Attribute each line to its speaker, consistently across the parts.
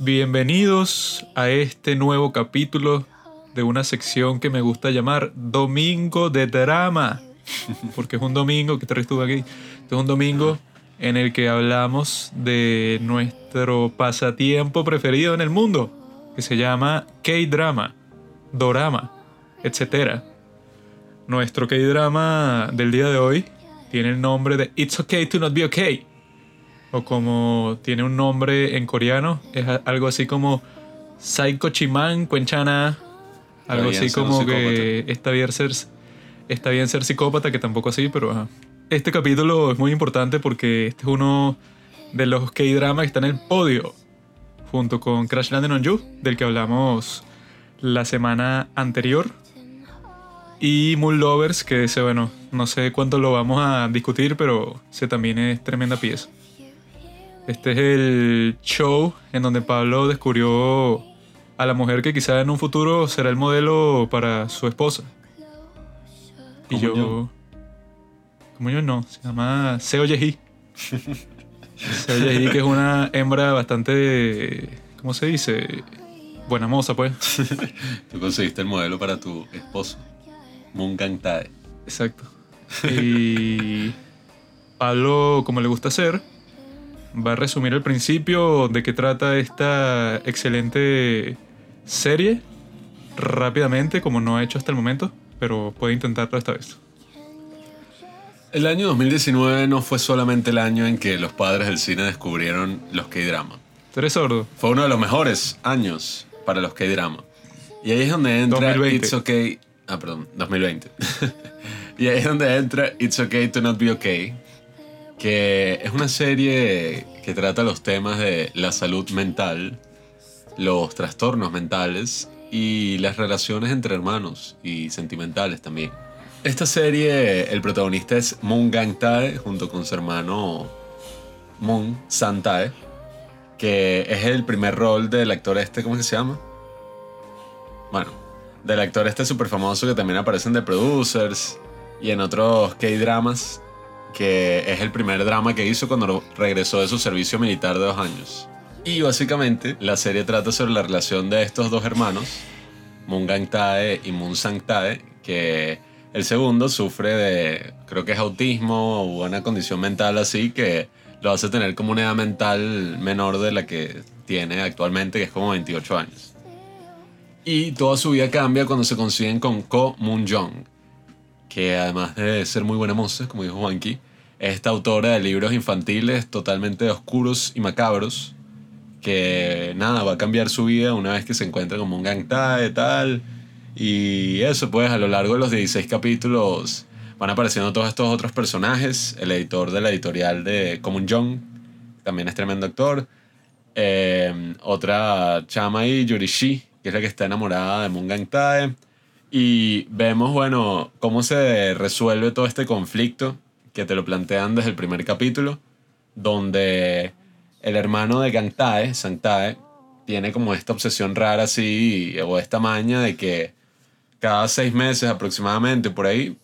Speaker 1: Bienvenidos a este nuevo capítulo de una sección que me gusta llamar Domingo de Drama. Porque es un domingo, que te estuvo aquí? Este es un domingo en el que hablamos de nuestro pasatiempo preferido en el mundo, que se llama K-Drama, Dorama, etc. Nuestro K-Drama del día de hoy tiene el nombre de It's Okay to Not Be Okay. O como tiene un nombre en coreano, es algo así como Saiko Chiman Kwenchana. Algo así como que está bien, ser, está bien ser psicópata, que tampoco así, pero Este capítulo es muy importante porque este es uno de los K-dramas que está en el podio, junto con Crash Landing on You, del que hablamos la semana anterior. Y Moon Lovers, que ese, bueno, no sé cuánto lo vamos a discutir, pero ese también es tremenda pieza. Este es el show en donde Pablo descubrió a la mujer que quizá en un futuro será el modelo para su esposa. Y yo, Como yo no, se llama Seo Yeji. Seo Yeji, que es una hembra bastante. ¿Cómo se dice? Buena moza, pues.
Speaker 2: Tú conseguiste el modelo para tu esposo. Moon Tae.
Speaker 1: Exacto. Y Pablo, como le gusta hacer, va a resumir el principio de qué trata esta excelente serie rápidamente, como no ha hecho hasta el momento, pero puede intentarlo esta vez.
Speaker 2: El año 2019 no fue solamente el año en que los padres del cine descubrieron los K-drama.
Speaker 1: ¿Eres sordo?
Speaker 2: Fue uno de los mejores años para los K-drama. Y ahí es donde entra 2020. It's Okay. Ah, perdón, 2020. y ahí es donde entra It's Okay to Not Be Okay, que es una serie que trata los temas de la salud mental, los trastornos mentales y las relaciones entre hermanos y sentimentales también. Esta serie, el protagonista es Moon Gang Tae junto con su hermano Moon San Tae, que es el primer rol del actor este, ¿cómo se llama? Bueno, del actor este súper famoso que también aparece en The Producers y en otros K-dramas que es el primer drama que hizo cuando regresó de su servicio militar de dos años. Y básicamente la serie trata sobre la relación de estos dos hermanos, Moon Gang Tae y Moon Sang Tae, que el segundo sufre de, creo que es autismo o una condición mental así que lo hace tener como una edad mental menor de la que tiene actualmente, que es como 28 años. Y toda su vida cambia cuando se consiguen con Ko Moon Jong, que además de ser muy buena moza, como dijo Juanqui, es esta autora de libros infantiles totalmente oscuros y macabros, que nada, va a cambiar su vida una vez que se encuentra como un gangtae tal. Y eso, pues a lo largo de los 16 capítulos van apareciendo todos estos otros personajes. El editor de la editorial de Common Young, también es tremendo actor. Eh, otra chama ahí, Yurishi, que es la que está enamorada de Moon Tae. Y vemos, bueno, cómo se resuelve todo este conflicto que te lo plantean desde el primer capítulo, donde el hermano de Gangtae, Sangtae, tiene como esta obsesión rara así, o esta maña de que cada seis meses aproximadamente, por ahí,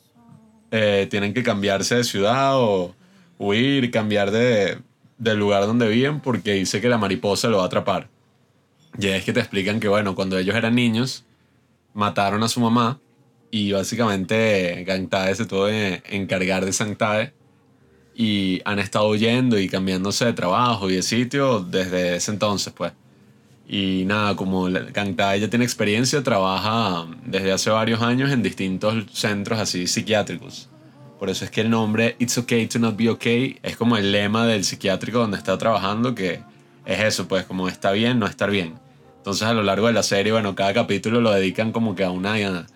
Speaker 2: eh, tienen que cambiarse de ciudad o huir, cambiar de, del lugar donde viven porque dice que la mariposa lo va a atrapar. Y es que te explican que, bueno, cuando ellos eran niños, mataron a su mamá y básicamente Gangtae se tuvo que encargar de Sangtae y han estado huyendo y cambiándose de trabajo y de sitio desde ese entonces, pues. Y nada, como Gangtae ya tiene experiencia, trabaja desde hace varios años en distintos centros así psiquiátricos. Por eso es que el nombre It's Okay to Not Be Okay es como el lema del psiquiátrico donde está trabajando, que es eso, pues como está bien, no estar bien. Entonces a lo largo de la serie, bueno, cada capítulo lo dedican como que a una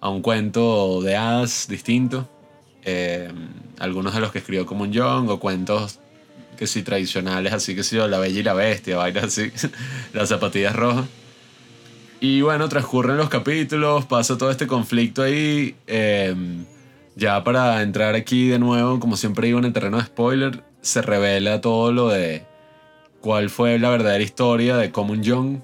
Speaker 2: a un cuento de hadas distinto. Eh, algunos de los que escribió como un Young o cuentos que sí tradicionales, así que sí, La Bella y la Bestia, vainas así, las zapatillas rojas. Y bueno, transcurren los capítulos, pasa todo este conflicto ahí. Eh, ya para entrar aquí de nuevo, como siempre digo en el terreno de spoiler, se revela todo lo de cuál fue la verdadera historia de Common Young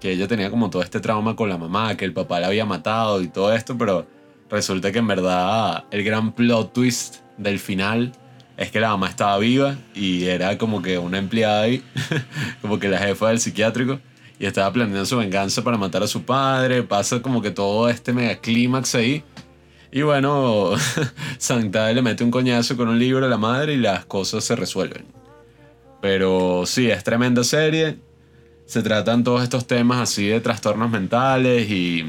Speaker 2: que ella tenía como todo este trauma con la mamá, que el papá la había matado y todo esto, pero resulta que en verdad el gran plot twist del final es que la mamá estaba viva y era como que una empleada ahí, como que la jefa del psiquiátrico, y estaba planeando su venganza para matar a su padre. Pasa como que todo este mega clímax ahí. Y bueno, Santa le mete un coñazo con un libro a la madre y las cosas se resuelven. Pero sí, es tremenda serie. Se tratan todos estos temas así de trastornos mentales y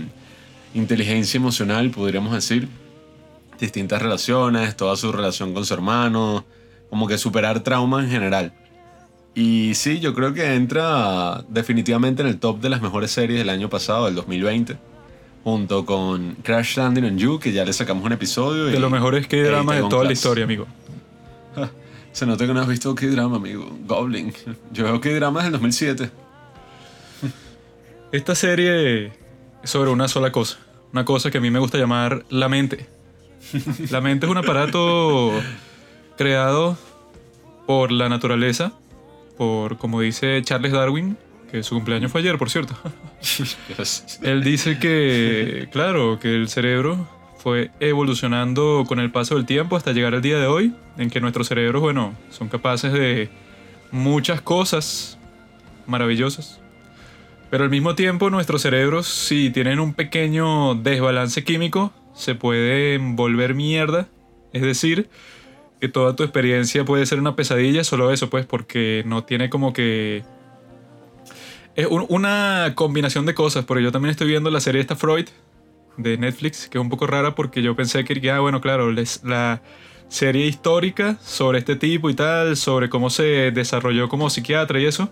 Speaker 2: inteligencia emocional, podríamos decir distintas relaciones, toda su relación con su hermano, como que superar trauma en general. Y sí, yo creo que entra definitivamente en el top de las mejores series del año pasado, del 2020, junto con Crash Landing on You, que ya le sacamos un episodio.
Speaker 1: De los mejores K-dramas de toda la historia, amigo.
Speaker 2: Se nota que no has visto K-drama, amigo. Goblin. Yo veo K-dramas del 2007.
Speaker 1: Esta serie es sobre una sola cosa. Una cosa que a mí me gusta llamar la mente. La mente es un aparato creado por la naturaleza, por, como dice Charles Darwin, que su cumpleaños fue ayer, por cierto. Él dice que, claro, que el cerebro fue evolucionando con el paso del tiempo hasta llegar al día de hoy, en que nuestros cerebros, bueno, son capaces de muchas cosas maravillosas. Pero al mismo tiempo nuestros cerebros, si tienen un pequeño desbalance químico, se pueden volver mierda. Es decir, que toda tu experiencia puede ser una pesadilla, solo eso, pues, porque no tiene como que... Es una combinación de cosas, porque yo también estoy viendo la serie esta Freud de Netflix, que es un poco rara porque yo pensé que, ah, bueno, claro, la serie histórica sobre este tipo y tal, sobre cómo se desarrolló como psiquiatra y eso.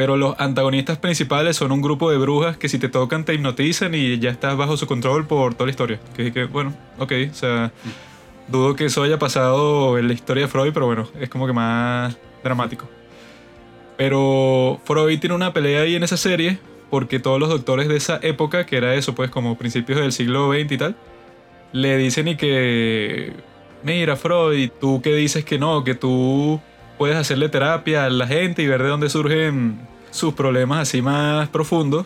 Speaker 1: Pero los antagonistas principales son un grupo de brujas que si te tocan te hipnotizan y ya estás bajo su control por toda la historia. Que, bueno, ok, o sea, dudo que eso haya pasado en la historia de Freud, pero bueno, es como que más dramático. Pero Freud tiene una pelea ahí en esa serie porque todos los doctores de esa época, que era eso, pues como principios del siglo XX y tal, le dicen y que, mira Freud, tú que dices que no, que tú puedes hacerle terapia a la gente y ver de dónde surgen sus problemas así más profundos.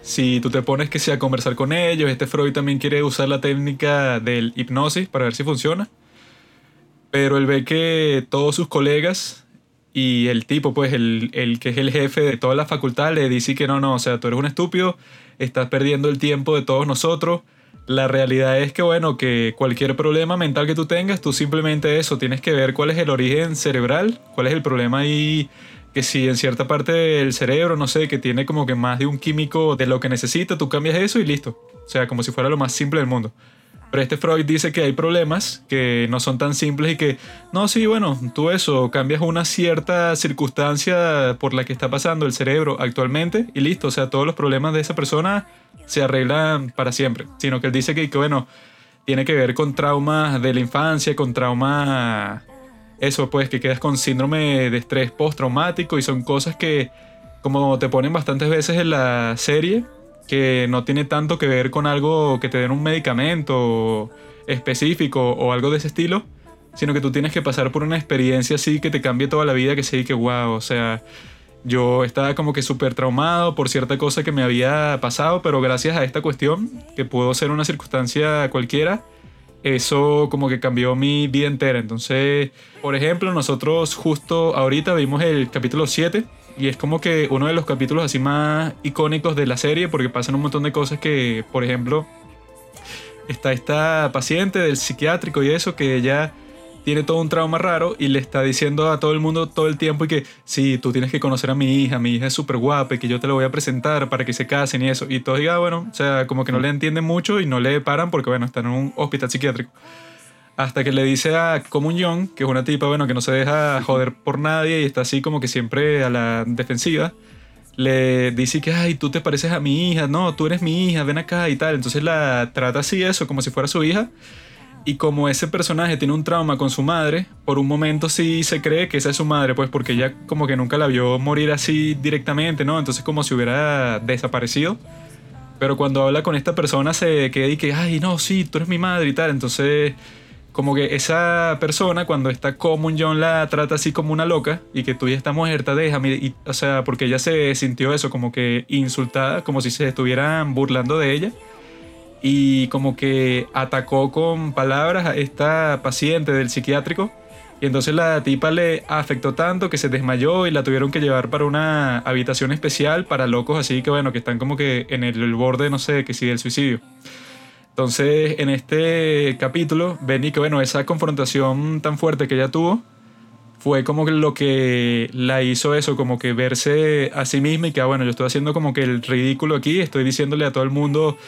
Speaker 1: Si tú te pones que sea a conversar con ellos, este Freud también quiere usar la técnica del hipnosis para ver si funciona. Pero él ve que todos sus colegas y el tipo, pues el, el que es el jefe de toda la facultad, le dice que no, no, o sea, tú eres un estúpido, estás perdiendo el tiempo de todos nosotros, la realidad es que, bueno, que cualquier problema mental que tú tengas, tú simplemente eso, tienes que ver cuál es el origen cerebral, cuál es el problema ahí, que si en cierta parte del cerebro, no sé, que tiene como que más de un químico de lo que necesita, tú cambias eso y listo. O sea, como si fuera lo más simple del mundo. Pero este Freud dice que hay problemas que no son tan simples y que, no, sí, bueno, tú eso, cambias una cierta circunstancia por la que está pasando el cerebro actualmente y listo. O sea, todos los problemas de esa persona se arreglan para siempre. Sino que él dice que, bueno, tiene que ver con traumas de la infancia, con traumas, eso pues, que quedas con síndrome de estrés postraumático y son cosas que, como te ponen bastantes veces en la serie, que no tiene tanto que ver con algo que te den un medicamento específico o algo de ese estilo, sino que tú tienes que pasar por una experiencia así que te cambie toda la vida, que sí, que wow, o sea, yo estaba como que súper traumado por cierta cosa que me había pasado, pero gracias a esta cuestión, que pudo ser una circunstancia cualquiera, eso como que cambió mi vida entera. Entonces, por ejemplo, nosotros justo ahorita vimos el capítulo 7 y es como que uno de los capítulos así más icónicos de la serie porque pasan un montón de cosas que, por ejemplo, está esta paciente del psiquiátrico y eso que ella tiene todo un trauma raro y le está diciendo a todo el mundo todo el tiempo y que sí, tú tienes que conocer a mi hija, mi hija es súper guapa y que yo te la voy a presentar para que se casen y eso. Y todos digan, ah, bueno, o sea, como que no le entienden mucho y no le paran porque, bueno, están en un hospital psiquiátrico. Hasta que le dice a Comunión, que es una tipa, bueno, que no se deja joder por nadie y está así como que siempre a la defensiva, le dice que, ay, tú te pareces a mi hija, no, tú eres mi hija, ven acá y tal. Entonces la trata así, eso, como si fuera su hija. Y como ese personaje tiene un trauma con su madre, por un momento sí se cree que esa es su madre, pues porque ella como que nunca la vio morir así directamente, ¿no? Entonces como si hubiera desaparecido. Pero cuando habla con esta persona se queda y que, ay, no, sí, tú eres mi madre y tal. Entonces como que esa persona cuando está común John la trata así como una loca y que tú ya estás muerta, déjame. Y, o sea, porque ella se sintió eso, como que insultada, como si se estuvieran burlando de ella y como que atacó con palabras a esta paciente del psiquiátrico Y entonces la tipa le afectó tanto que se desmayó y la tuvieron que llevar para una habitación especial para locos así que bueno, que están como que en el, borde, no sé, que sí, del suicidio. Entonces, en este capítulo, Benny, que bueno, esa confrontación tan fuerte que ella tuvo, fue como lo que la hizo eso, como que verse a sí misma y que, ah, bueno, yo estoy haciendo como que el ridículo aquí, estoy diciéndole a todo el mundo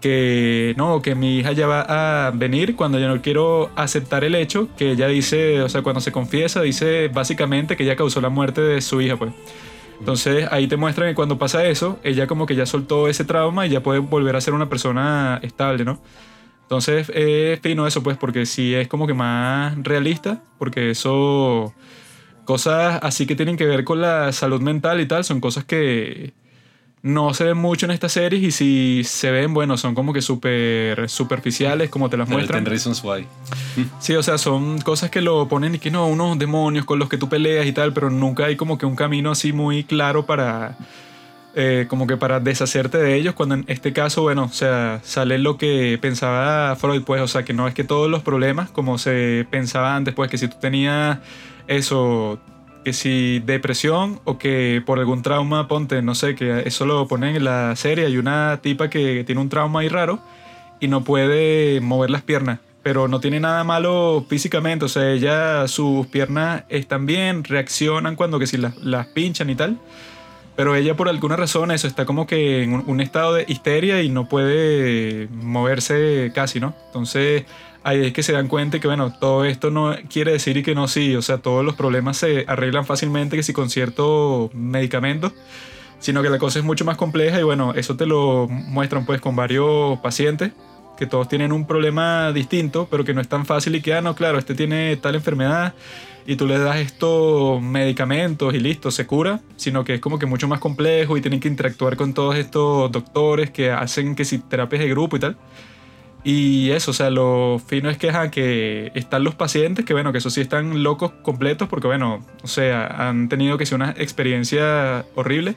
Speaker 1: que no, que mi hija ya va a venir cuando yo no quiero aceptar el hecho, que ella dice, o sea, cuando se confiesa, dice básicamente que ella causó la muerte de su hija, pues. Entonces ahí te muestran que cuando pasa eso, ella como que ya soltó ese trauma y ya puede volver a ser una persona estable, ¿no? Entonces es fino eso, pues, porque sí es como que más realista, porque eso, cosas así que tienen que ver con la salud mental y tal, son cosas que no se ven mucho en estas series y si se ven, bueno, son como que súper superficiales, como te las muestran.
Speaker 2: Ten Reasons Why.
Speaker 1: Sí, o sea, son cosas que lo ponen y que no, unos demonios con los que tú peleas y tal, pero nunca hay como que un camino así muy claro para eh, como que para deshacerte de ellos, cuando en este caso, bueno, o sea, sale lo que pensaba Freud, pues, o sea, que no es que todos los problemas, como se pensaba antes, pues, que si tú tenías eso, que si depresión o que por algún trauma, ponte, no sé, que eso lo ponen en la serie, hay una tipa que tiene un trauma ahí raro y no puede mover las piernas pero no tiene nada malo físicamente, o sea, ella, sus piernas están bien, reaccionan cuando que si las, las pinchan y tal, pero ella por alguna razón eso está como que en un, estado de histeria y no puede moverse casi, ¿no? Entonces ahí es que se dan cuenta que bueno, todo esto no quiere decir y que no sí, o sea, todos los problemas se arreglan fácilmente que si con ciertos medicamentos, sino que la cosa es mucho más compleja y bueno, eso te lo muestran pues con varios pacientes que todos tienen un problema distinto, pero que no es tan fácil y que, ah, no, claro, este tiene tal enfermedad y tú le das estos medicamentos y listo, se cura, sino que es como que mucho más complejo y tienen que interactuar con todos estos doctores que hacen que si terapias de grupo y tal. Y eso, o sea, lo fino es que, están los pacientes que, bueno, que eso sí están locos completos porque, bueno, o sea, han tenido que ser una experiencia horrible.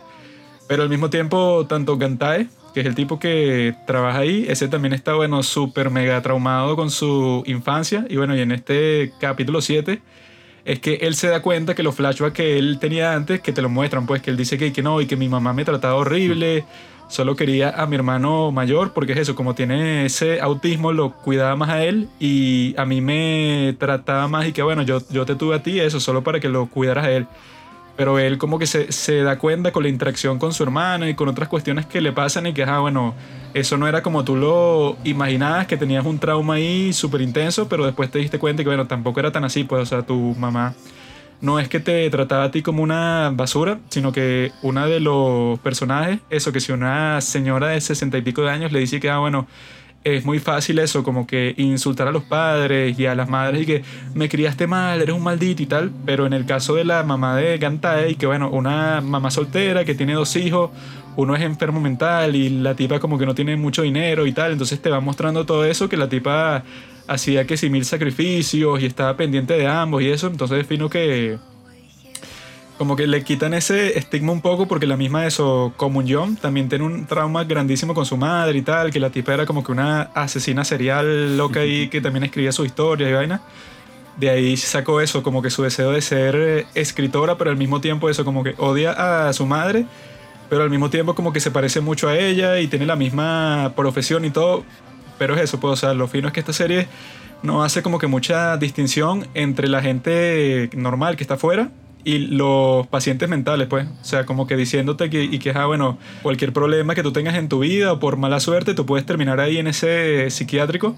Speaker 1: Pero al mismo tiempo, tanto Gantae, que es el tipo que trabaja ahí, ese también está, bueno, súper mega traumado con su infancia. Y bueno, y en este capítulo 7 es que él se da cuenta que los flashbacks que él tenía antes, que te lo muestran, pues que él dice que, que no y que mi mamá me trataba horrible, solo quería a mi hermano mayor, porque es eso, como tiene ese autismo, lo cuidaba más a él y a mí me trataba más y que bueno, yo, yo te tuve a ti, eso, solo para que lo cuidaras a él. Pero él como que se, se, da cuenta con la interacción con su hermana y con otras cuestiones que le pasan y que, ah, bueno, eso no era como tú lo imaginabas, que tenías un trauma ahí súper intenso, pero después te diste cuenta que, bueno, tampoco era tan así, pues, o sea, tu mamá no es que te trataba a ti como una basura, sino que una de los personajes, eso, que si una señora de sesenta y pico de años le dice que, ah, bueno, es muy fácil eso, como que insultar a los padres y a las madres y que me criaste mal, eres un maldito y tal, pero en el caso de la mamá de Gantae, que bueno, una mamá soltera que tiene dos hijos, uno es enfermo mental y la tipa como que no tiene mucho dinero y tal, entonces te va mostrando todo eso, que la tipa hacía que si mil sacrificios y estaba pendiente de ambos y eso, entonces defino que como que le quitan ese estigma un poco porque la misma eso, Comunión también tiene un trauma grandísimo con su madre y tal, que la tipa era como que una asesina serial loca y que también escribía su historia y vaina. De ahí sacó eso, como que su deseo de ser eh, escritora, pero al mismo tiempo eso, como que odia a su madre, pero al mismo tiempo como que se parece mucho a ella y tiene la misma profesión y todo. Pero es eso, pues, o sea, lo fino es que esta serie no hace como que mucha distinción entre la gente normal que está afuera y los pacientes mentales, pues. O sea, como que diciéndote que, y que, ah, bueno, cualquier problema que tú tengas en tu vida o por mala suerte, tú puedes terminar ahí en ese psiquiátrico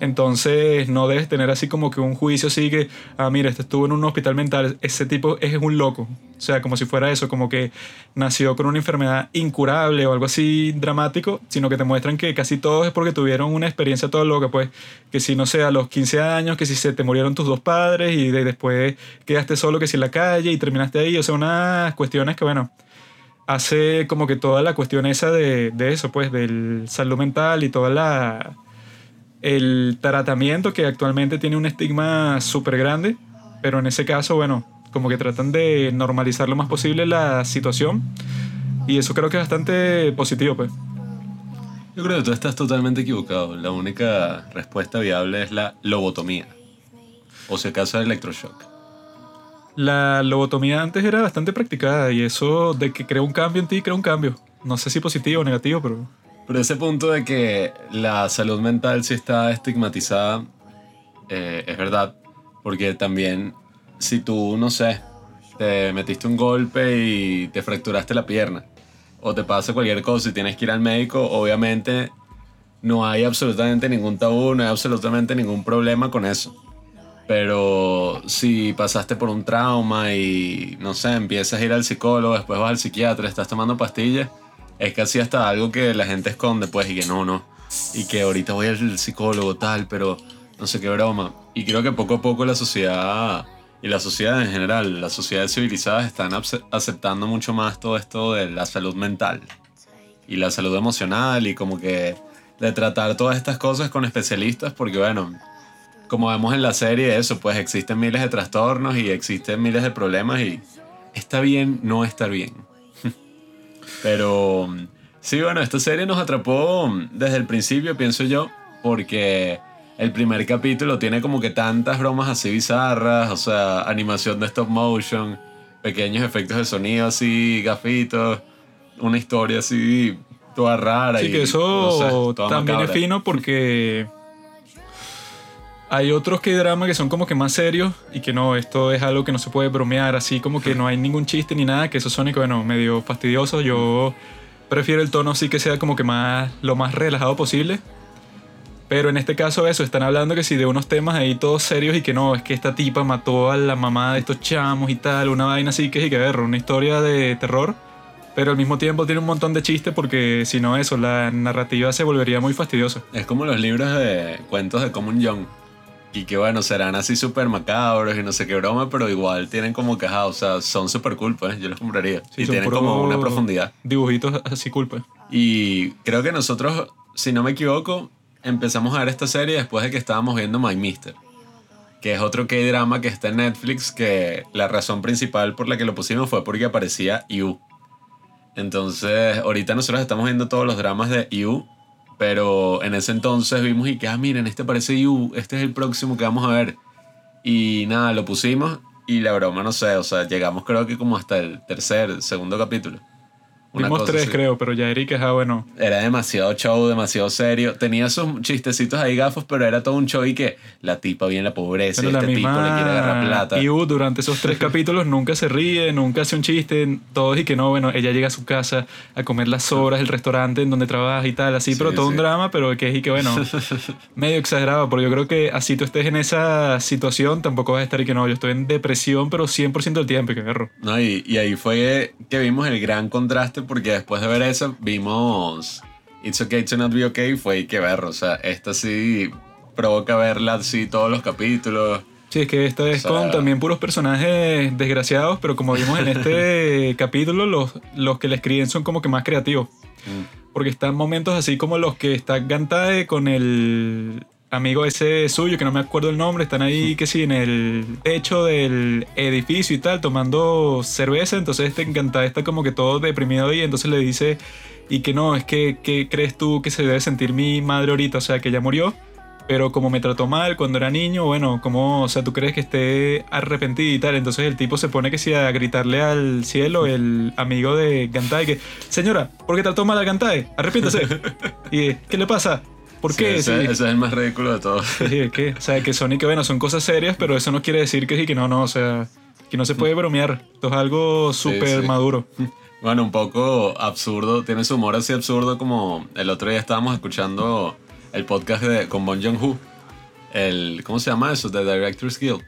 Speaker 1: entonces no debes tener así como que un juicio así que, ah, mira, este estuvo en un hospital mental, ese tipo es un loco. O sea, como si fuera eso, como que nació con una enfermedad incurable o algo así dramático, sino que te muestran que casi todos es porque tuvieron una experiencia todo loca, pues, que si no sé, a los 15 años, que si se te murieron tus dos padres y después quedaste solo que si en la calle y terminaste ahí, o sea, unas cuestiones que, bueno, hace como que toda la cuestión esa de, de eso, pues, del salud mental y toda la el tratamiento que actualmente tiene un estigma súper grande, pero en ese caso, bueno, como que tratan de normalizar lo más posible la situación y eso creo que es bastante positivo, pues.
Speaker 2: Yo creo que tú estás totalmente equivocado. La única respuesta viable es la lobotomía. o si acaso electroshock.
Speaker 1: La lobotomía antes era bastante practicada y eso de que crea un cambio en ti, crea un cambio. No sé si positivo o negativo, pero...
Speaker 2: Pero ese punto de que la salud mental sí está estigmatizada, eh, es verdad. Porque también, si tú, no sé, te metiste un golpe y te fracturaste la pierna, o te pasa cualquier cosa y tienes que ir al médico, obviamente no hay absolutamente ningún tabú, no hay absolutamente ningún problema con eso. Pero si pasaste por un trauma y, no sé, empiezas a ir al psicólogo, después vas al psiquiatra, estás tomando pastillas, es casi hasta algo que la gente esconde, pues, y que no, no. Y que ahorita voy al psicólogo, tal, pero no sé qué broma. Y creo que poco a poco la sociedad, y la sociedad en general, las sociedades civilizadas están aceptando mucho más todo esto de la salud mental y la salud emocional y como que de tratar todas estas cosas con especialistas, porque bueno, como vemos en la serie, eso, pues existen miles de trastornos y existen miles de problemas y está bien no estar bien. Pero sí, bueno, esta serie nos atrapó desde el principio, pienso yo, porque el primer capítulo tiene como que tantas bromas así bizarras, o sea, animación de stop motion, pequeños efectos de sonido así, gafitos, una historia así toda rara.
Speaker 1: Sí, que eso también es fino porque hay otros que drama que son como que más serios y que no, esto es algo que no se puede bromear, así como que no hay ningún chiste ni nada, que eso son bueno, medio fastidioso. Yo prefiero el tono así que sea como que más, lo más relajado posible. Pero en este caso eso, están hablando que si de unos temas ahí todos serios y que no, es que esta tipa mató a la mamá de estos chamos y tal, una vaina así que es y que ver, una historia de terror. Pero al mismo tiempo tiene un montón de chistes porque si no eso, la narrativa se volvería muy fastidiosa.
Speaker 2: Es como los libros de cuentos de Common Young y que bueno, serán así súper macabros y no sé qué broma, pero igual tienen como que, o sea, son súper cool, pues, yo los compraría. y tienen como una profundidad.
Speaker 1: Dibujitos así cool, pues.
Speaker 2: Y creo que nosotros, si no me equivoco, empezamos a ver esta serie después de que estábamos viendo My Mister, que es otro K-drama que está en Netflix, que la razón principal por la que lo pusimos fue porque aparecía You. Entonces, ahorita nosotros estamos viendo todos los dramas de You pero en ese entonces vimos y que, ah, miren, este parece You, este es el próximo que vamos a ver. Y nada, lo pusimos y la broma, no sé, o sea, llegamos creo que como hasta el tercer, segundo capítulo.
Speaker 1: Vimos tres, creo, pero ya Eric es, ah, bueno.
Speaker 2: Era demasiado show, demasiado serio. Tenía sus chistecitos ahí gafos, pero era todo un show y que la tipa viene la pobreza y este tipo le quiere agarrar plata.
Speaker 1: Y uh, durante esos tres capítulos nunca se ríe, nunca hace un chiste, todos y que no, bueno, ella llega a su casa a comer las sobras del restaurante en donde trabaja y tal, así, pero todo un drama, pero que es y que bueno, medio exagerado, porque yo creo que así tú estés en esa situación, tampoco vas a estar y que no, yo estoy en depresión, pero 100% del tiempo, que perro.
Speaker 2: No, y, y ahí fue que vimos el gran contraste porque después de ver eso vimos It's Okay to Not Be Okay, fue que ver, o sea, esta sí provoca verla así todos los capítulos.
Speaker 1: Sí, es que esta es con también puros personajes desgraciados, pero como vimos en este capítulo, los, los que le escriben son como que más creativos. Mm. Porque están momentos así como los que está Gantae con el amigo ese suyo, que no me acuerdo el nombre, están ahí, que sí, en el techo del edificio y tal, tomando cerveza, entonces este encanta, está como que todo deprimido y entonces le dice, y que no, es que, ¿qué crees tú que se debe sentir mi madre ahorita? O sea, que ya murió, pero como me trató mal cuando era niño, bueno, como, o sea, tú crees que esté arrepentido y tal, entonces el tipo se pone que sí a gritarle al cielo, el amigo de Gantae, que, señora, ¿por qué trató mal a Gantae? Arrepiéntase. y, ¿qué le pasa? ¿Por qué?
Speaker 2: Ese, es el más ridículo de todos.
Speaker 1: Sí, que, o sea, que Sonic, bueno, son cosas serias, pero eso no quiere decir que sí, que no, no, o sea, que no se puede bromear. Esto es algo súper maduro.
Speaker 2: Bueno, un poco absurdo, tiene su humor así absurdo como el otro día estábamos escuchando el podcast de, con Bon Joon-ho, el, ¿cómo se llama eso? The Directors Guild.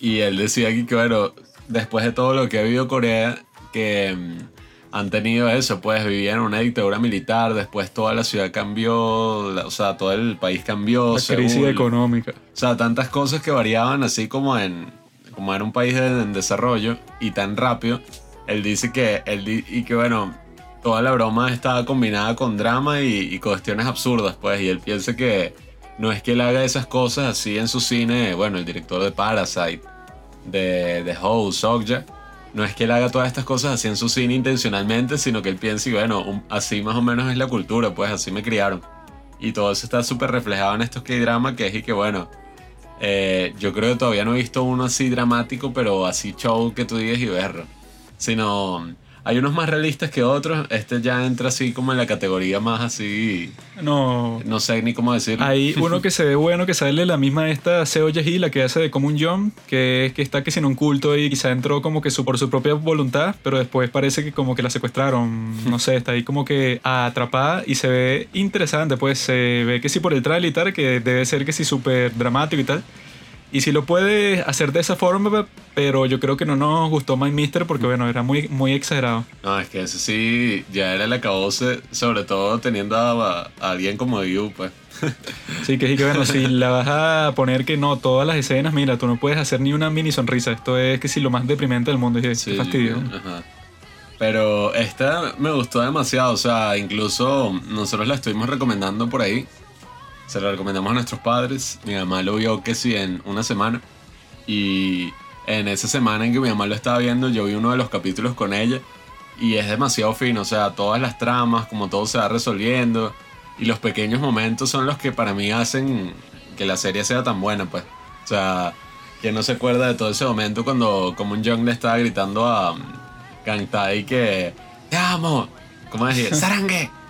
Speaker 2: Y él decía aquí que, bueno, después de todo lo que ha vivido Corea, que mm, han tenido eso, pues vivían en una dictadura militar, después toda la ciudad cambió, o sea, todo el país cambió.
Speaker 1: La crisis económica.
Speaker 2: O sea, tantas cosas que variaban así como en, como era un país en desarrollo y tan rápido. Él dice que, él, y que bueno, toda la broma estaba combinada con drama y, cuestiones absurdas, pues, y él piensa que no es que él haga esas cosas así en su cine, bueno, el director de Parasite, de, de House, Sokja, no es que él haga todas estas cosas así en su cine intencionalmente, sino que él piensa y bueno, así más o menos es la cultura, pues así me criaron. Y todo eso está súper reflejado en estos K-drama, que es y que bueno, Eh, yo creo que todavía no he visto uno así dramático, pero así show que tú digas y verlo. Sino hay unos más realistas que otros. Este ya entra así como en la categoría más así.
Speaker 1: No.
Speaker 2: No sé ni cómo decirlo.
Speaker 1: Hay uno que se ve bueno que sale la misma esta Seo Yahi, la que hace de como un John, que, que está que sin un culto y quizá entró como que su, por su propia voluntad, pero después parece que como que la secuestraron. No sé, está ahí como que atrapada y se ve interesante. Pues se ve que sí por el trailer y tal, que debe ser que sí súper dramático y tal. Y si lo puede hacer de esa forma, pero yo creo que no nos gustó My Mister porque, bueno, era muy, muy exagerado.
Speaker 2: No, es que ese sí ya era el acabose, sobre todo teniendo a, alguien como You, pues.
Speaker 1: Sí, que sí, que bueno, si la vas a poner que no, todas las escenas, mira, tú no puedes hacer ni una mini sonrisa. Esto es que sí, lo más deprimente del mundo. Y sí, fastidio. Ajá.
Speaker 2: Pero esta me gustó demasiado, o sea, incluso nosotros la estuvimos recomendando por ahí se lo recomendamos a nuestros padres. Mi mamá lo vio que sí en una semana. Y en esa semana en que mi mamá lo estaba viendo, yo vi uno de los capítulos con ella. Y es demasiado fino, o sea, todas las tramas, como todo se va resolviendo. Y los pequeños momentos son los que para mí hacen que la serie sea tan buena, pues. O sea, que no se acuerda de todo ese momento cuando como un Young le estaba gritando a Gangtai que ¡Te amo! ¿Cómo decir? ¡Sarangue!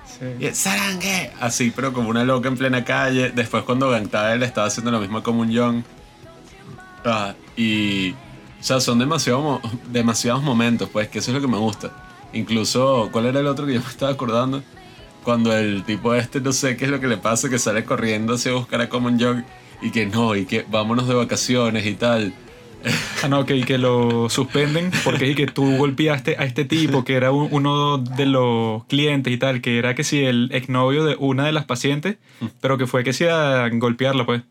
Speaker 2: ¡Sarangue! Así, pero como una loca en plena calle. Después cuando Gangtae le estaba haciendo lo mismo como un Young. Ah, y... O sea, son demasiado, demasiados momentos, pues, que eso es lo que me gusta. Incluso, ¿cuál era el otro que yo me estaba acordando? Cuando el tipo este, no sé qué es lo que le pasa, que sale corriendo hacia buscar a Common Young y que no, y que vámonos de vacaciones y tal.
Speaker 1: Ah, no, que, que lo suspenden porque es que tú golpeaste a este tipo que era uno de los clientes y tal, que era que sí el exnovio de una de las pacientes, pero que fue que sí a golpearla, pues.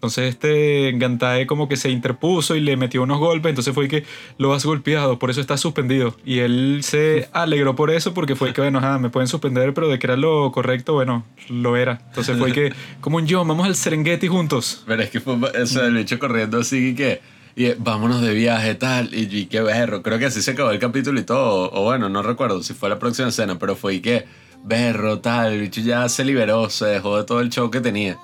Speaker 1: Entonces este Gantae como que se interpuso y le metió unos golpes, entonces fue que lo has golpeado, por eso está suspendido. Y él se alegró por eso porque fue que, bueno, me pueden suspender, pero de que era lo correcto, bueno, lo era. Entonces fue que, como un yo, vamos al Serengeti juntos.
Speaker 2: Pero es que fue, o sea, el hecho corriendo así que y vámonos de viaje, tal, y, y qué berro. Creo que así se acabó el capítulo y todo. O, bueno, no recuerdo si fue la próxima escena, pero fue y que berro, tal, el bicho ya se liberó, se dejó de todo el show que tenía.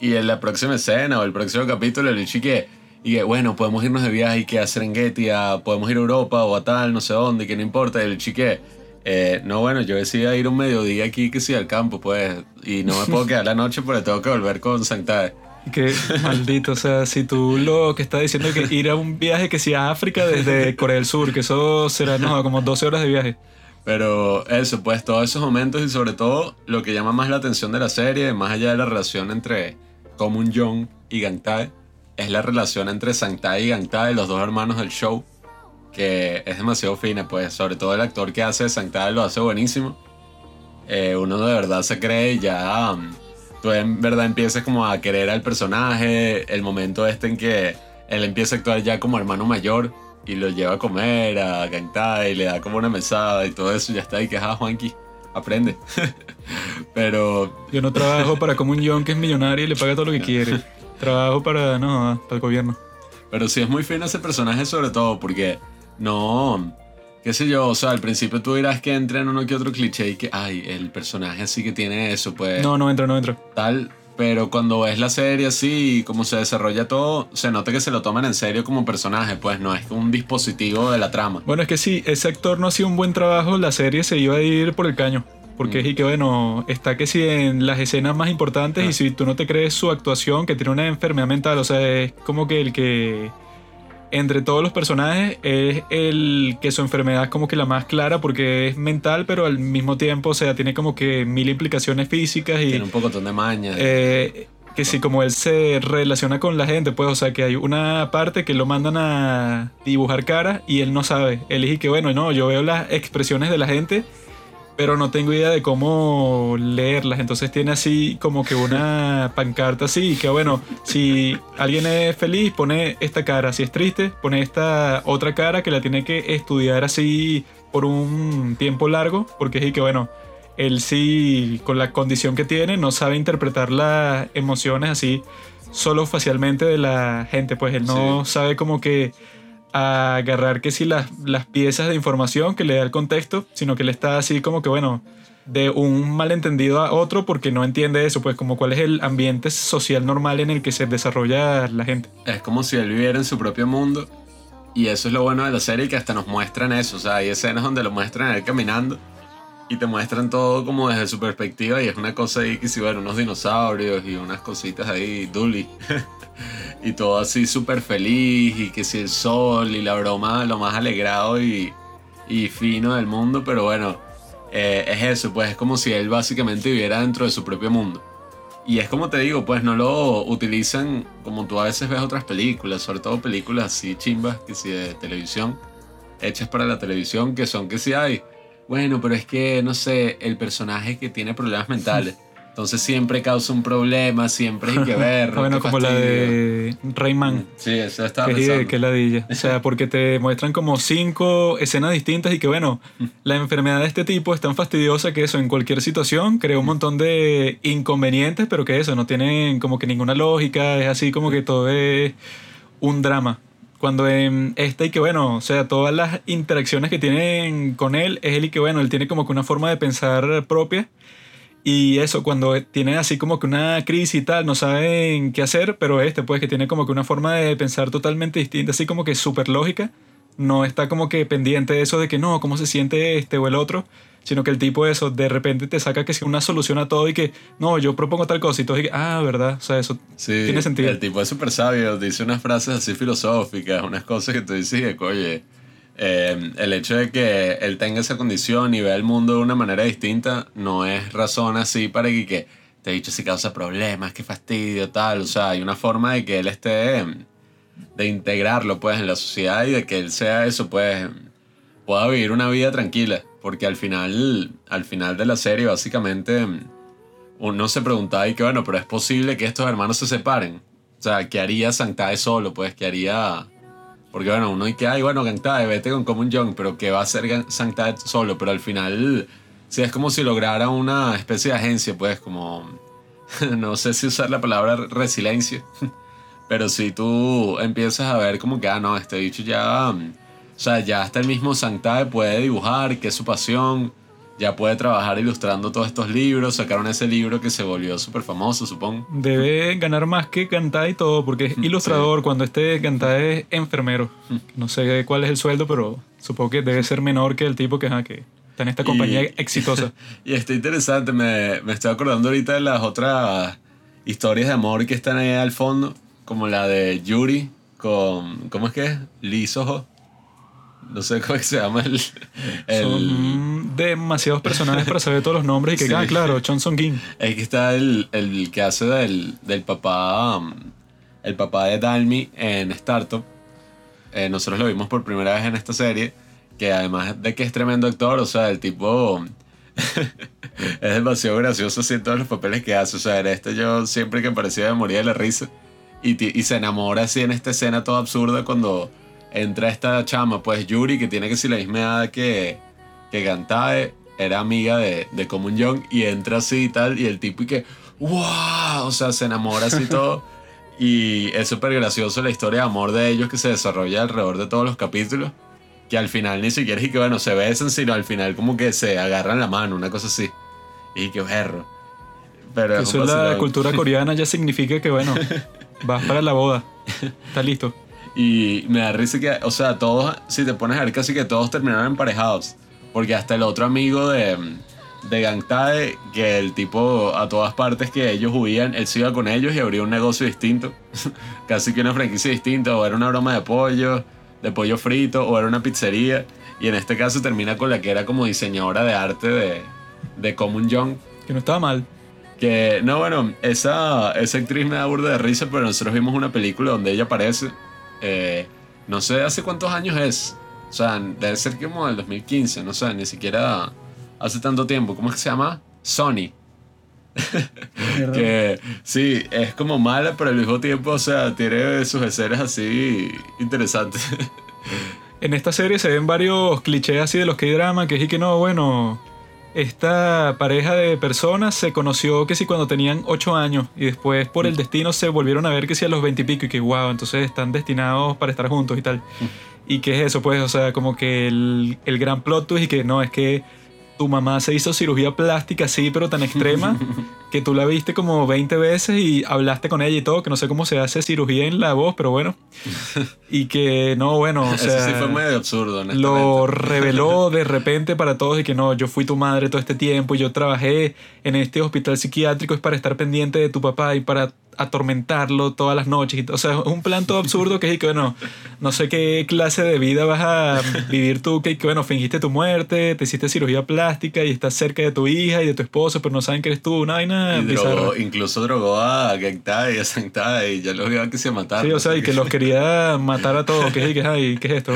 Speaker 2: Y en la próxima escena o el próximo capítulo, el bicho y que, y que, bueno, podemos irnos de viaje y que a Serengeti, a, podemos ir a Europa o a tal, no sé dónde, que no importa. Y el chique, eh, no, bueno, yo decidí ir un mediodía aquí que sí al campo, pues, y no me puedo quedar la noche porque tengo que volver con Santa
Speaker 1: que maldito, o sea, si tú lo que estás diciendo es que ir a un viaje que sea África desde Corea del Sur, que eso será no, como 12 horas de viaje.
Speaker 2: Pero eso, pues todos esos momentos y sobre todo lo que llama más la atención de la serie, más allá de la relación entre Komun Jong y Gangtae, es la relación entre Sangtae y Gangtae, los dos hermanos del show, que es demasiado fina, pues sobre todo el actor que hace Sangtae lo hace buenísimo. Eh, uno de verdad se cree ya... Um, tú en verdad empiezas como a querer al personaje, el momento este en que él empieza a actuar ya como hermano mayor y lo lleva a comer, a cantar y le da como una mesada y todo eso, ya está, y que, ah, Juanqui, aprende. Pero...
Speaker 1: Yo no trabajo para como un John que es millonario y le paga todo lo que quiere. Trabajo para, no, para el gobierno.
Speaker 2: Pero sí es muy fino ese personaje sobre todo porque no qué sé yo, o sea, al principio tú dirás que entra en uno que otro cliché y que, ay, el personaje así que tiene eso, pues...
Speaker 1: No, no entra, no entra.
Speaker 2: Tal, pero cuando ves la serie así y cómo se desarrolla todo, se nota que se lo toman en serio como personaje, pues no es un dispositivo de la trama.
Speaker 1: Bueno, es que si ese actor no hacía un buen trabajo, la serie se iba a ir por el caño. Porque es mm. y que bueno, está que si en las escenas más importantes y ah. si tú no te crees su actuación, que tiene una enfermedad mental, o sea, es como que el que entre todos los personajes es el que su enfermedad es como que la más clara porque es mental, pero al mismo tiempo, o sea, tiene como que mil implicaciones físicas y...
Speaker 2: Tiene un poco de maña.
Speaker 1: Eh, que sí, como él se relaciona con la gente, pues, o sea, que hay una parte que lo mandan a dibujar cara y él no sabe. Él dice que, bueno, no, yo veo las expresiones de la gente pero no tengo idea de cómo leerlas. Entonces tiene así como que una pancarta así, que bueno, si alguien es feliz, pone esta cara, si es triste, pone esta otra cara que la tiene que estudiar así por un tiempo largo, porque es que bueno, él sí, con la condición que tiene, no sabe interpretar las emociones así solo facialmente de la gente, pues él no sabe como que a agarrar que si las, las piezas de información que le da el contexto, sino que le está así como que, bueno, de un malentendido a otro porque no entiende eso, pues como cuál es el ambiente social normal en el que se desarrolla la gente.
Speaker 2: Es como si él viviera en su propio mundo y eso es lo bueno de la serie que hasta nos muestran eso, o sea, hay escenas donde lo muestran él caminando y te muestran todo como desde su perspectiva y es una cosa ahí que si, bueno, unos dinosaurios y unas cositas ahí, Dully. y todo así súper feliz y que si el sol y la broma lo más alegrado y, y fino del mundo, pero bueno, eh, es eso, pues es como si él básicamente viviera dentro de su propio mundo. Y es como te digo, pues no lo utilizan como tú a veces ves otras películas, sobre todo películas así chimbas, que si de televisión, hechas para la televisión, que son que si hay, bueno, pero es que, no sé, el personaje que tiene problemas mentales. Entonces siempre causa un problema, siempre hay que ver.
Speaker 1: bueno, como la de Rayman.
Speaker 2: Sí, eso está
Speaker 1: que, que ladilla. O sea, porque te muestran como cinco escenas distintas y que, bueno, la enfermedad de este tipo es tan fastidiosa que eso en cualquier situación crea un montón de inconvenientes, pero que eso no tienen como que ninguna lógica, es así como que todo es un drama. Cuando en esta y que, bueno, o sea, todas las interacciones que tienen con él es él y que, bueno, él tiene como que una forma de pensar propia. Y eso, cuando tienen así como que una crisis y tal, no saben qué hacer, pero este, pues, que tiene como que una forma de pensar totalmente distinta, así como que súper lógica, no está como que pendiente de eso de que no, cómo se siente este o el otro, sino que el tipo eso, de repente te saca que si una solución a todo y que, no, yo propongo tal cosa y todo, y que, ah, verdad, o sea, eso tiene sentido.
Speaker 2: El tipo es súper sabio, dice unas frases así filosóficas, unas cosas que te dices, oye eh, el hecho de que él tenga esa condición y vea el mundo de una manera distinta no es razón así para que, te he dicho si causa problemas, qué fastidio, tal. O sea, hay una forma de que él esté, de integrarlo pues en la sociedad y de que él sea eso, pues pueda vivir una vida tranquila. Porque al final, al final de la serie básicamente uno se preguntaba y que bueno, pero es posible que estos hermanos se separen. O sea, ¿qué haría Santae solo? Pues, ¿qué haría porque bueno, uno dice, ay, bueno, Gantade, vete con Common Young, pero que va a ser Sanctad solo, pero al final, sí, es como si lograra una especie de agencia, pues, como, no sé si usar la palabra resiliencia, pero si tú empiezas a ver como que, ah, no, este dicho ya, o sea, ya hasta el mismo Sanctade puede dibujar, que es su pasión, ya puede trabajar ilustrando todos estos libros. Sacaron ese libro que se volvió súper famoso, supongo.
Speaker 1: Debe ganar más que cantar y todo, porque es ilustrador. Cuando este cantar es enfermero. No sé cuál es el sueldo, pero supongo que debe ser menor que el tipo que, que está en esta compañía exitosa.
Speaker 2: y está interesante, me, me estoy acordando ahorita de las otras historias de amor que están ahí al fondo, como la de Yuri con. ¿Cómo es que es? Soho. No sé cómo se llama el.
Speaker 1: Son demasiados personajes para saber todos los nombres y que, ah, claro, Chon Song Kim.
Speaker 2: Aquí está el, el que hace del, del papá. Um, el papá de Dalmi en Startup. Eh, nosotros lo vimos por primera vez en esta serie. Que además de que es tremendo actor, o sea, el tipo. es demasiado gracioso así en todos los papeles que hace. O sea, en este yo siempre que aparecía me moría de la risa. Y, y se enamora así en esta escena toda absurda cuando entra esta chama, pues Yuri, que tiene que ser la misma edad que, que Gantae, era amiga de, de Common Young, y entra así y tal, y el tipo y que, ¡wow! O sea, se enamora así todo. y es súper gracioso la historia de amor de ellos que se desarrolla alrededor de todos los capítulos. Que al final ni siquiera es que, bueno, se besan, sino al final como que se agarran la mano, una cosa así. Y que perro.
Speaker 1: Pero Eso es la cultura coreana ya significa que, bueno, vas para la boda. Está listo.
Speaker 2: Y me da risa que, o sea, todos, si te pones a ver, casi que todos terminaron emparejados. Porque hasta el otro amigo de, de Gangtae, que el tipo a todas partes que ellos huían, él se iba con ellos y abría un negocio distinto. casi que una franquicia distinta, o era una broma de pollo, de pollo frito, o era una pizzería. Y en este caso termina con la que era como diseñadora de arte de, de Common Young.
Speaker 1: Que no estaba mal.
Speaker 2: Que, no, bueno, esa, esa actriz me da burda de risa, pero nosotros vimos una película donde ella aparece eh, no sé hace cuántos años es. O sea, debe ser como del 2015, no sé, ni siquiera hace tanto tiempo. ¿Cómo es que se llama? Sony. que sí, es como mala, pero al mismo tiempo, o sea, tiene sus escenas así interesantes.
Speaker 1: en esta serie se ven varios clichés así de los que hay drama, que es y que no, bueno, esta pareja de personas se conoció que si cuando tenían 8 años y después por el destino se volvieron a ver que si a los 20 y pico y que wow, entonces están destinados para estar juntos y tal. ¿Y qué es eso? Pues, o sea, como que el, el gran plot twist y que no, es que tu mamá se hizo cirugía plástica, sí, pero tan extrema, que tú la viste como 20 veces y hablaste con ella y todo, que no sé cómo se hace cirugía en la voz, pero bueno. Y que no, bueno, o sea...
Speaker 2: Eso sí fue medio absurdo,
Speaker 1: Lo reveló de repente para todos y que no, yo fui tu madre todo este tiempo y yo trabajé en este hospital psiquiátrico es para estar pendiente de tu papá y para atormentarlo todas las noches. O sea, un plan todo absurdo que es que, bueno, no sé qué clase de vida vas a vivir tú, que, que, bueno, fingiste tu muerte, te hiciste cirugía plástica y estás cerca de tu hija y de tu esposo, pero no saben que eres tú, una vaina
Speaker 2: Incluso drogó a Gengtai y a Sengtai y ya los iba que se mataron.
Speaker 1: Sí, o sea, y que los quería matar a todos, que, que, ¿qué es esto?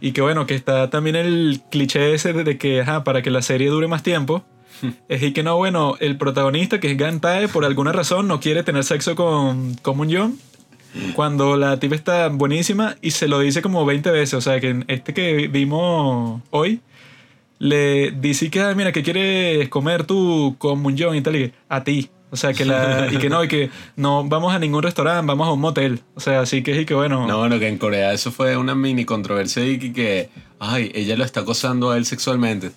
Speaker 1: Y que bueno, que está también el cliché ese de que, ajá, para que la serie dure más tiempo, es y que no, bueno, el protagonista, que es Gantae, por alguna razón no quiere tener sexo con, con Moon cuando la tipa está buenísima y se lo dice como 20 veces. O sea, que este que vimos hoy le dice que, mira, ¿qué quieres comer tú con Moon y tal? Y que, a ti. O sea, que y que no, y que no vamos a ningún restaurante, vamos a un motel. O sea, así que y que bueno.
Speaker 2: No, bueno, que en Corea eso fue una mini controversia y que ay, ella lo está acosando a él sexualmente.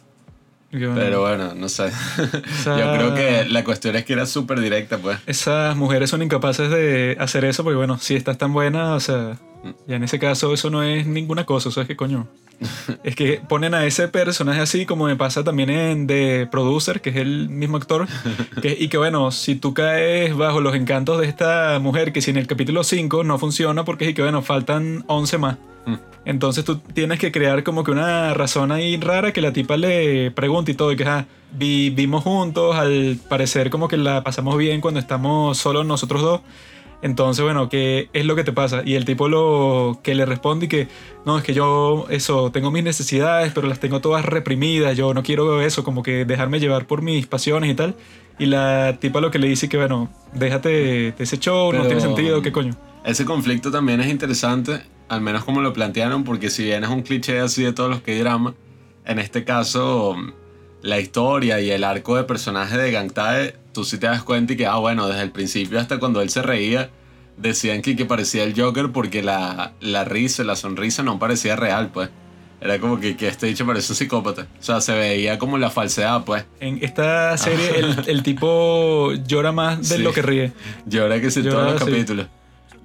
Speaker 2: Pero bueno, no sé. Yo creo que la cuestión es que era súper directa, pues.
Speaker 1: Esas mujeres son incapaces de hacer eso porque, bueno, si estás tan buena, o sea, ya en ese caso eso no es ninguna cosa, ¿sabes qué coño? es que ponen a ese personaje así como me pasa también en The Producer, que es el mismo actor, y que bueno, si tú caes bajo los encantos de esta mujer, que si en el capítulo 5 no funciona porque es que bueno, faltan 11 más. Entonces tú tienes que crear como que una razón ahí rara que la tipa le pregunte y todo, y que ah, vivimos juntos, al parecer como que la pasamos bien cuando estamos solo nosotros dos. Entonces, bueno, ¿qué es lo que te pasa? Y el tipo lo que le responde y que, no, es que yo, eso, tengo mis necesidades, pero las tengo todas reprimidas, yo no quiero eso, como que dejarme llevar por mis pasiones y tal. Y la tipa lo que le dice que, bueno, déjate de ese show, no tiene sentido, ¿qué coño?
Speaker 2: Ese conflicto también es interesante, al menos como lo plantearon, porque si bien es un cliché así de todos los que drama, en este caso la historia y el arco de personaje de Gangtae, tú sí te das cuenta y que, ah, bueno, desde el principio hasta cuando él se reía, decían que, que parecía el Joker porque la, la risa, la sonrisa no parecía real, pues. Era como que, que este dicho parece un psicópata. O sea, se veía como la falsedad, pues.
Speaker 1: En esta serie el, el, tipo llora más de lo que ríe.
Speaker 2: Llora que sí, todos los capítulos.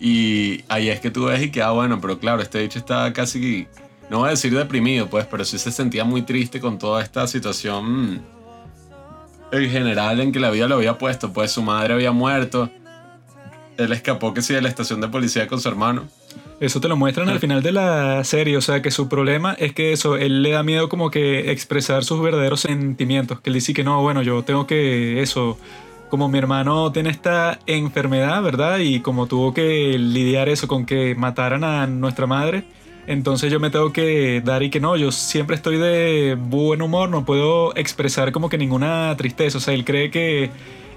Speaker 2: Y ahí es que tú ves y que, ah, bueno, pero claro, este dicho está casi no voy a decir deprimido, pues, pero sí se sentía muy triste con toda esta situación en general en que la vida lo había puesto. Pues su madre había muerto. Él escapó que sí de la estación de policía con su hermano.
Speaker 1: Eso te lo muestran al final de la serie, o sea que su problema es que eso, él le da miedo como que expresar sus verdaderos sentimientos, que él dice que no, bueno, yo tengo que eso, como mi hermano tiene esta enfermedad, ¿verdad? Y como tuvo que lidiar eso con que mataran a nuestra madre, entonces yo me tengo que dar y que no, yo siempre estoy de buen humor, no puedo expresar como que ninguna tristeza. O sea, él cree que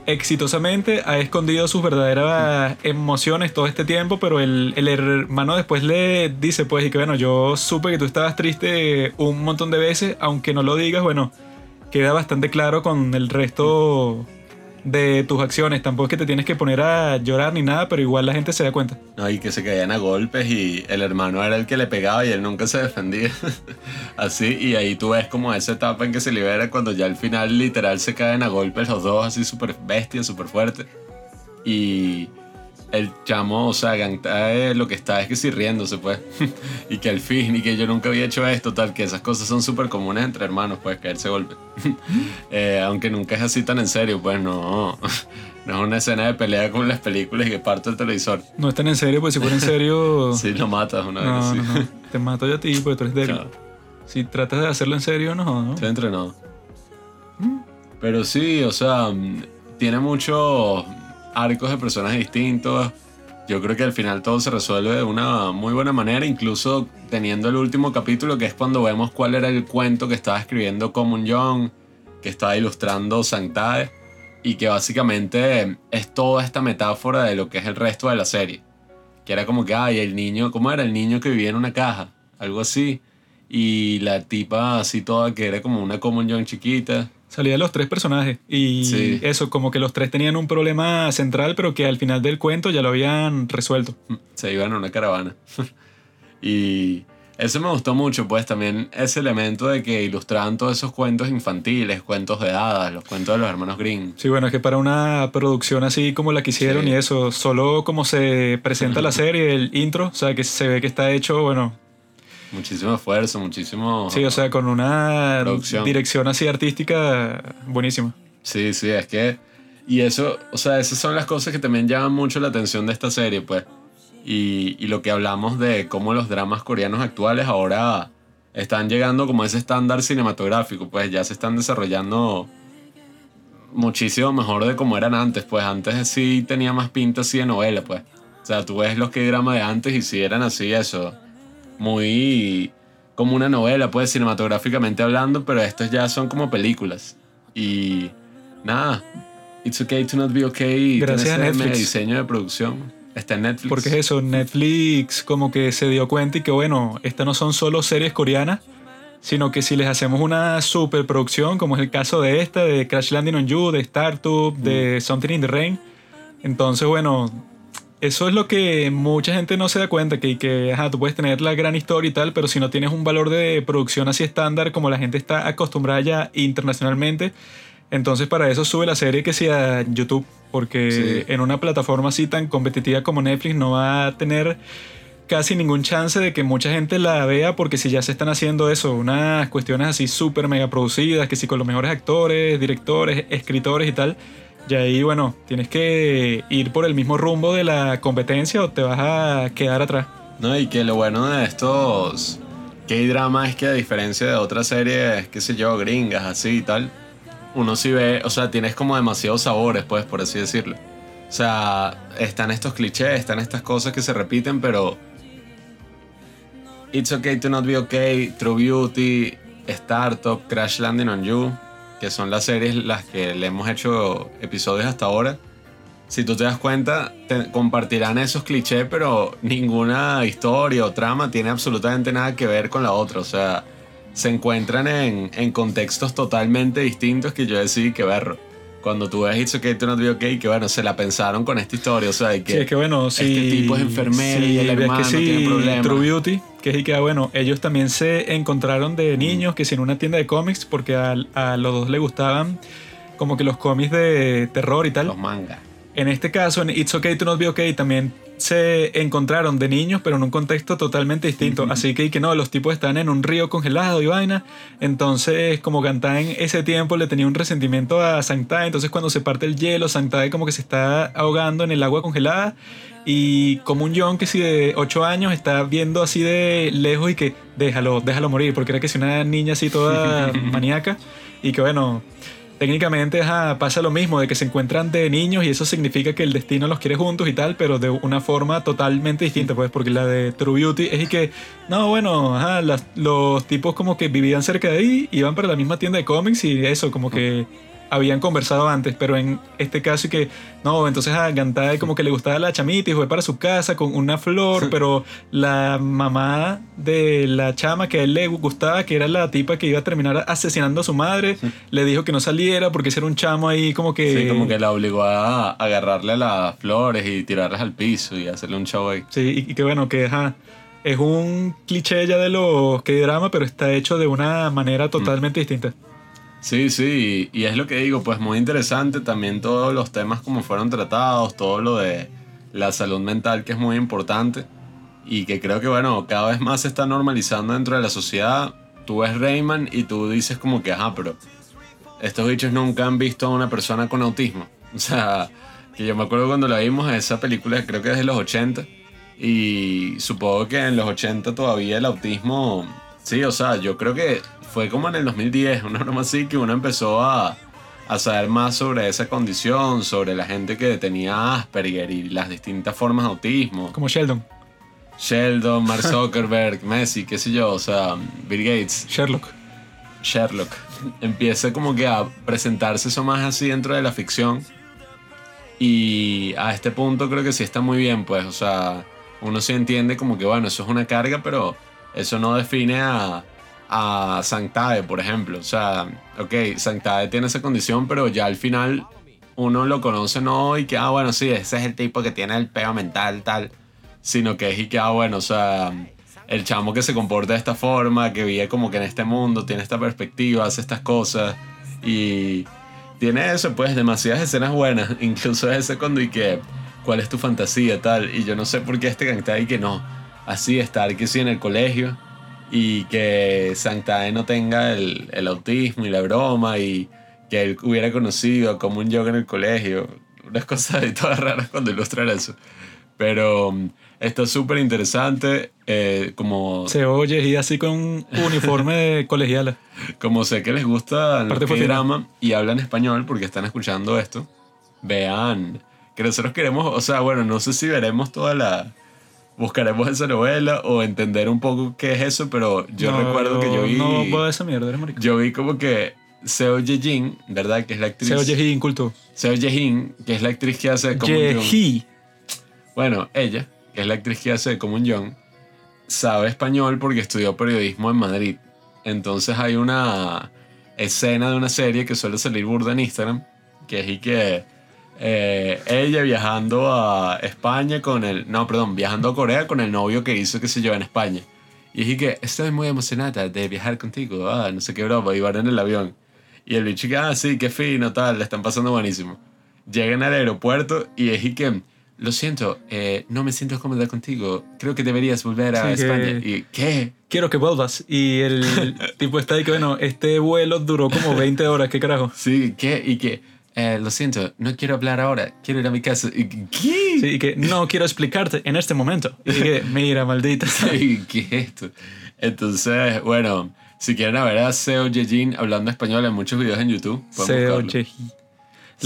Speaker 1: exitosamente ha escondido sus verdaderas emociones todo este tiempo, pero el, el hermano después le dice pues y que bueno, yo supe que tú estabas triste un montón de veces, aunque no lo digas, bueno, queda bastante claro con el resto de tus acciones. Tampoco es que te tienes que poner a llorar ni nada, pero igual la gente se da cuenta.
Speaker 2: No, y que se caían a golpes y el hermano era el que le pegaba y él nunca se defendía. así, y ahí tú ves como esa etapa en que se libera cuando ya al final literal se caen a golpes los dos, así súper bestias, súper fuertes. Y el chamo, o sea, Gangtae lo que está es que sí riéndose, pues. y que al fin, y que yo nunca había hecho esto, tal, que esas cosas son súper comunes entre hermanos, pues, caerse golpe. eh, aunque nunca es así tan en serio, pues no. No es una escena de pelea como en las películas y que parte el televisor.
Speaker 1: No es tan en serio, pues si fuera en serio.
Speaker 2: sí, lo matas una vez.
Speaker 1: No, no. Te mato yo a ti porque tú eres débil. Si tratas de hacerlo en serio, no, ¿no?
Speaker 2: Estoy entrenado. Pero sí, o sea, tiene mucho arcos de personajes distintos. Yo creo que al final todo se resuelve de una muy buena manera, incluso teniendo el último capítulo, que es cuando vemos cuál era el cuento que estaba escribiendo Common Young, que estaba ilustrando Sanctade, y que básicamente es toda esta metáfora de lo que es el resto de la serie. Que era como que, ay, el niño, ¿cómo era? El niño que vivía en una caja, algo así. Y la tipa así toda que era como una Common Young chiquita
Speaker 1: Salían los tres personajes y eso, como que los tres tenían un problema central, pero que al final del cuento ya lo habían resuelto.
Speaker 2: Se iban a una caravana. y Eso me gustó mucho, pues también ese elemento de que ilustraban todos esos cuentos infantiles, cuentos de hadas, los cuentos de los hermanos Green.
Speaker 1: Sí, bueno, es que para una producción así como la que hicieron y eso, solo como se presenta la serie, el intro, o sea, que se ve que está hecho, bueno...
Speaker 2: Muchísimo esfuerzo, muchísimo...
Speaker 1: Sí, o sea, con una dirección así artística buenísima.
Speaker 2: Sí, sí, es que... Y eso, o sea, esas son las cosas que también llaman mucho la atención de esta serie, pues y, y, lo que hablamos de cómo los dramas coreanos actuales ahora están llegando como ese estándar cinematográfico, pues ya se están desarrollando muchísimo mejor de como eran antes, pues antes sí tenía más pinta así de novela, pues. O sea, tú ves los que drama de antes y sí eran así eso, muy como una novela, pues cinematográficamente hablando, pero estos ya son como películas. Y nada, It's Okay to Not Be Okay.
Speaker 1: Gracias a Netflix.
Speaker 2: diseño de producción. Está en Netflix.
Speaker 1: Porque es eso, Netflix como que se dio cuenta y que bueno, estas no son solo series coreanas, sino que si les hacemos una superproducción, como es el caso de esta, de Crash Landing on You, de Startup, de mm. Something in the Rain, entonces bueno, eso es lo que mucha gente no se da cuenta, que, que ajá, tú puedes tener la gran historia y tal, pero si no tienes un valor de producción así estándar como la gente está acostumbrada ya internacionalmente, entonces para eso sube la serie que sea YouTube, porque en una plataforma así tan competitiva como Netflix no va a tener casi ningún chance de que mucha gente la vea, porque si ya se están haciendo eso, unas cuestiones así súper mega producidas, que si con los mejores actores, directores, escritores y tal, y ahí bueno, tienes que ir por el mismo rumbo de la competencia o te vas a quedar atrás.
Speaker 2: No, y que lo bueno de estos K-drama es que a diferencia de otras series, qué sé yo, gringas así y tal, uno sí ve, o sea, tienes como demasiados sabores, pues, por así decirlo. O sea, están estos clichés, están estas cosas que se repiten, pero It's Okay to Not Be Okay, True Beauty, Startup, Crash Landing on You, que son las series las que le hemos hecho episodios hasta ahora. Si tú te das cuenta, compartirán esos clichés, pero ninguna historia o trama tiene absolutamente nada que ver con la otra. O sea, se encuentran en, en contextos totalmente distintos que yo decidí que verlo. Cuando tú ves It's Okay to Not Be Okay, que bueno, se la pensaron con esta historia, o sea, que,
Speaker 1: sí, es que bueno,
Speaker 2: este tipo es enfermero y el hermano que sí, tiene problemas.
Speaker 1: True Beauty, que es que bueno, ellos también se encontraron de niños que sin una tienda de cómics, porque a, a los dos les gustaban como que los cómics de terror y tal.
Speaker 2: Los mangas.
Speaker 1: En este caso, en It's Okay to Not Be Okay, también se encontraron de niños, pero en un contexto totalmente distinto. Así que, que no, los tipos están en un río congelado y vaina. Entonces, como en ese tiempo le tenía un resentimiento a Sanctae. Entonces, cuando se parte el hielo, Sanctae como que se está ahogando en el agua congelada. Y como un John que si de 8 años está viendo así de lejos y que déjalo, déjalo morir, porque era que si una niña así toda maníaca. Y que bueno, técnicamente pasa lo mismo, de que se encuentran de niños y eso significa que el destino los quiere juntos y tal, pero de una forma totalmente distinta, pues, porque la de True Beauty es y que, no, bueno, los tipos como que vivían cerca de ahí, iban para la misma tienda de cómics y eso, como que habían conversado antes, pero en este caso y que, no, entonces a Gantai como que le gustaba la chamita y fue para su casa con una flor, pero la mamá de la chama que a él le gustaba, que era la tipa que iba a terminar asesinando a su madre, le dijo que no saliera porque ese era un chamo ahí como que...
Speaker 2: Sí, como que la obligó a agarrarle las flores y tirarlas al piso y hacerle un chavo ahí.
Speaker 1: Sí, y, que bueno, que es un cliché ya de los que drama, pero está hecho de una manera totalmente distinta.
Speaker 2: Sí, sí, y, es lo que digo, pues muy interesante también todos los temas como fueron tratados, todo lo de la salud mental que es muy importante y que creo que bueno, cada vez más se está normalizando dentro de la sociedad. Tú ves Rayman y tú dices como que, ajá, pero estos bichos nunca han visto a una persona con autismo. O sea, que yo me acuerdo cuando la vimos esa película, creo que es de los 80, y supongo que en los 80 todavía el autismo, sí, o sea, yo creo que fue como en el 2010, una broma así, que uno empezó a, a saber más sobre esa condición, sobre la gente que tenía Asperger y las distintas formas de autismo.
Speaker 1: Como Sheldon.
Speaker 2: Sheldon, Mark Zuckerberg, Messi, qué sé yo, o sea, Bill Gates.
Speaker 1: Sherlock.
Speaker 2: Sherlock. Empieza como que a presentarse eso más así dentro de la ficción. Y a este punto creo que sí está muy bien, pues, o sea, uno sí entiende como que, bueno, eso es una carga, pero eso no define a, a Sanctade, por ejemplo. O sea, ok, Sanctade tiene esa condición, pero ya al final uno lo conoce no y que, ah, bueno, sí, ese es el tipo que tiene el peo mental, tal. Sino que es y que, ah, bueno, o sea, el chamo que se comporta de esta forma, que vive como que en este mundo, tiene esta perspectiva, hace estas cosas y tiene eso, pues demasiadas escenas buenas, incluso ese cuando y que, ¿cuál es tu fantasía tal? Y yo no sé por qué este canta y que no, así estar que sí en el colegio y que Santae no tenga el, el, autismo y la broma y que él hubiera conocido como un yoga en el colegio, unas cosas de todas raras cuando ilustran eso. Pero Está súper interesante. Eh, como
Speaker 1: Se oye y así con un uniforme de colegiala.
Speaker 2: Como sé que les gusta el drama y hablan español porque están escuchando esto, vean que nosotros queremos, o sea, bueno, no sé si veremos toda la... Buscaremos esa novela o entender un poco qué es eso, pero yo recuerdo que yo vi...
Speaker 1: No puedo esa mierda, eres marico.
Speaker 2: Yo vi como que Seo Ye-jin, ¿verdad? Que es la actriz...
Speaker 1: Seo Ye-jin, culto.
Speaker 2: Seo Ye-jin, que es la actriz que hace
Speaker 1: como... Ye
Speaker 2: Bueno, ella que es la actriz que hace como un John, sabe español porque estudió periodismo en Madrid. Entonces hay una escena de una serie que suele salir burda en Instagram, que es y que eh, ella viajando a España con el... No, perdón, viajando a Corea con el novio que hizo que se lleva en España. Y dije que estoy muy emocionada de viajar contigo, ah, no sé qué broma, y van en el avión. Y el bicho que, ah, sí, qué fino, tal, le están pasando buenísimo. Llegan al aeropuerto y y que lo siento, eh, no me siento cómoda contigo. Creo que deberías volver a España. ¿Y qué?
Speaker 1: Quiero que vuelvas. Y el tipo está ahí que, bueno, este vuelo duró como 20 horas, ¿qué carajo?
Speaker 2: Sí, ¿qué? Y que, eh, lo siento, no quiero hablar ahora, quiero ir a mi casa. ¿Y ¿Qué?
Speaker 1: Sí, y que no quiero explicarte en este momento. Y que, mira, maldita.
Speaker 2: Sí, ¿qué es esto? Entonces, bueno, si quieren ver a Seo Yejin hablando español, hay muchos videos en YouTube.
Speaker 1: Seo Yejin.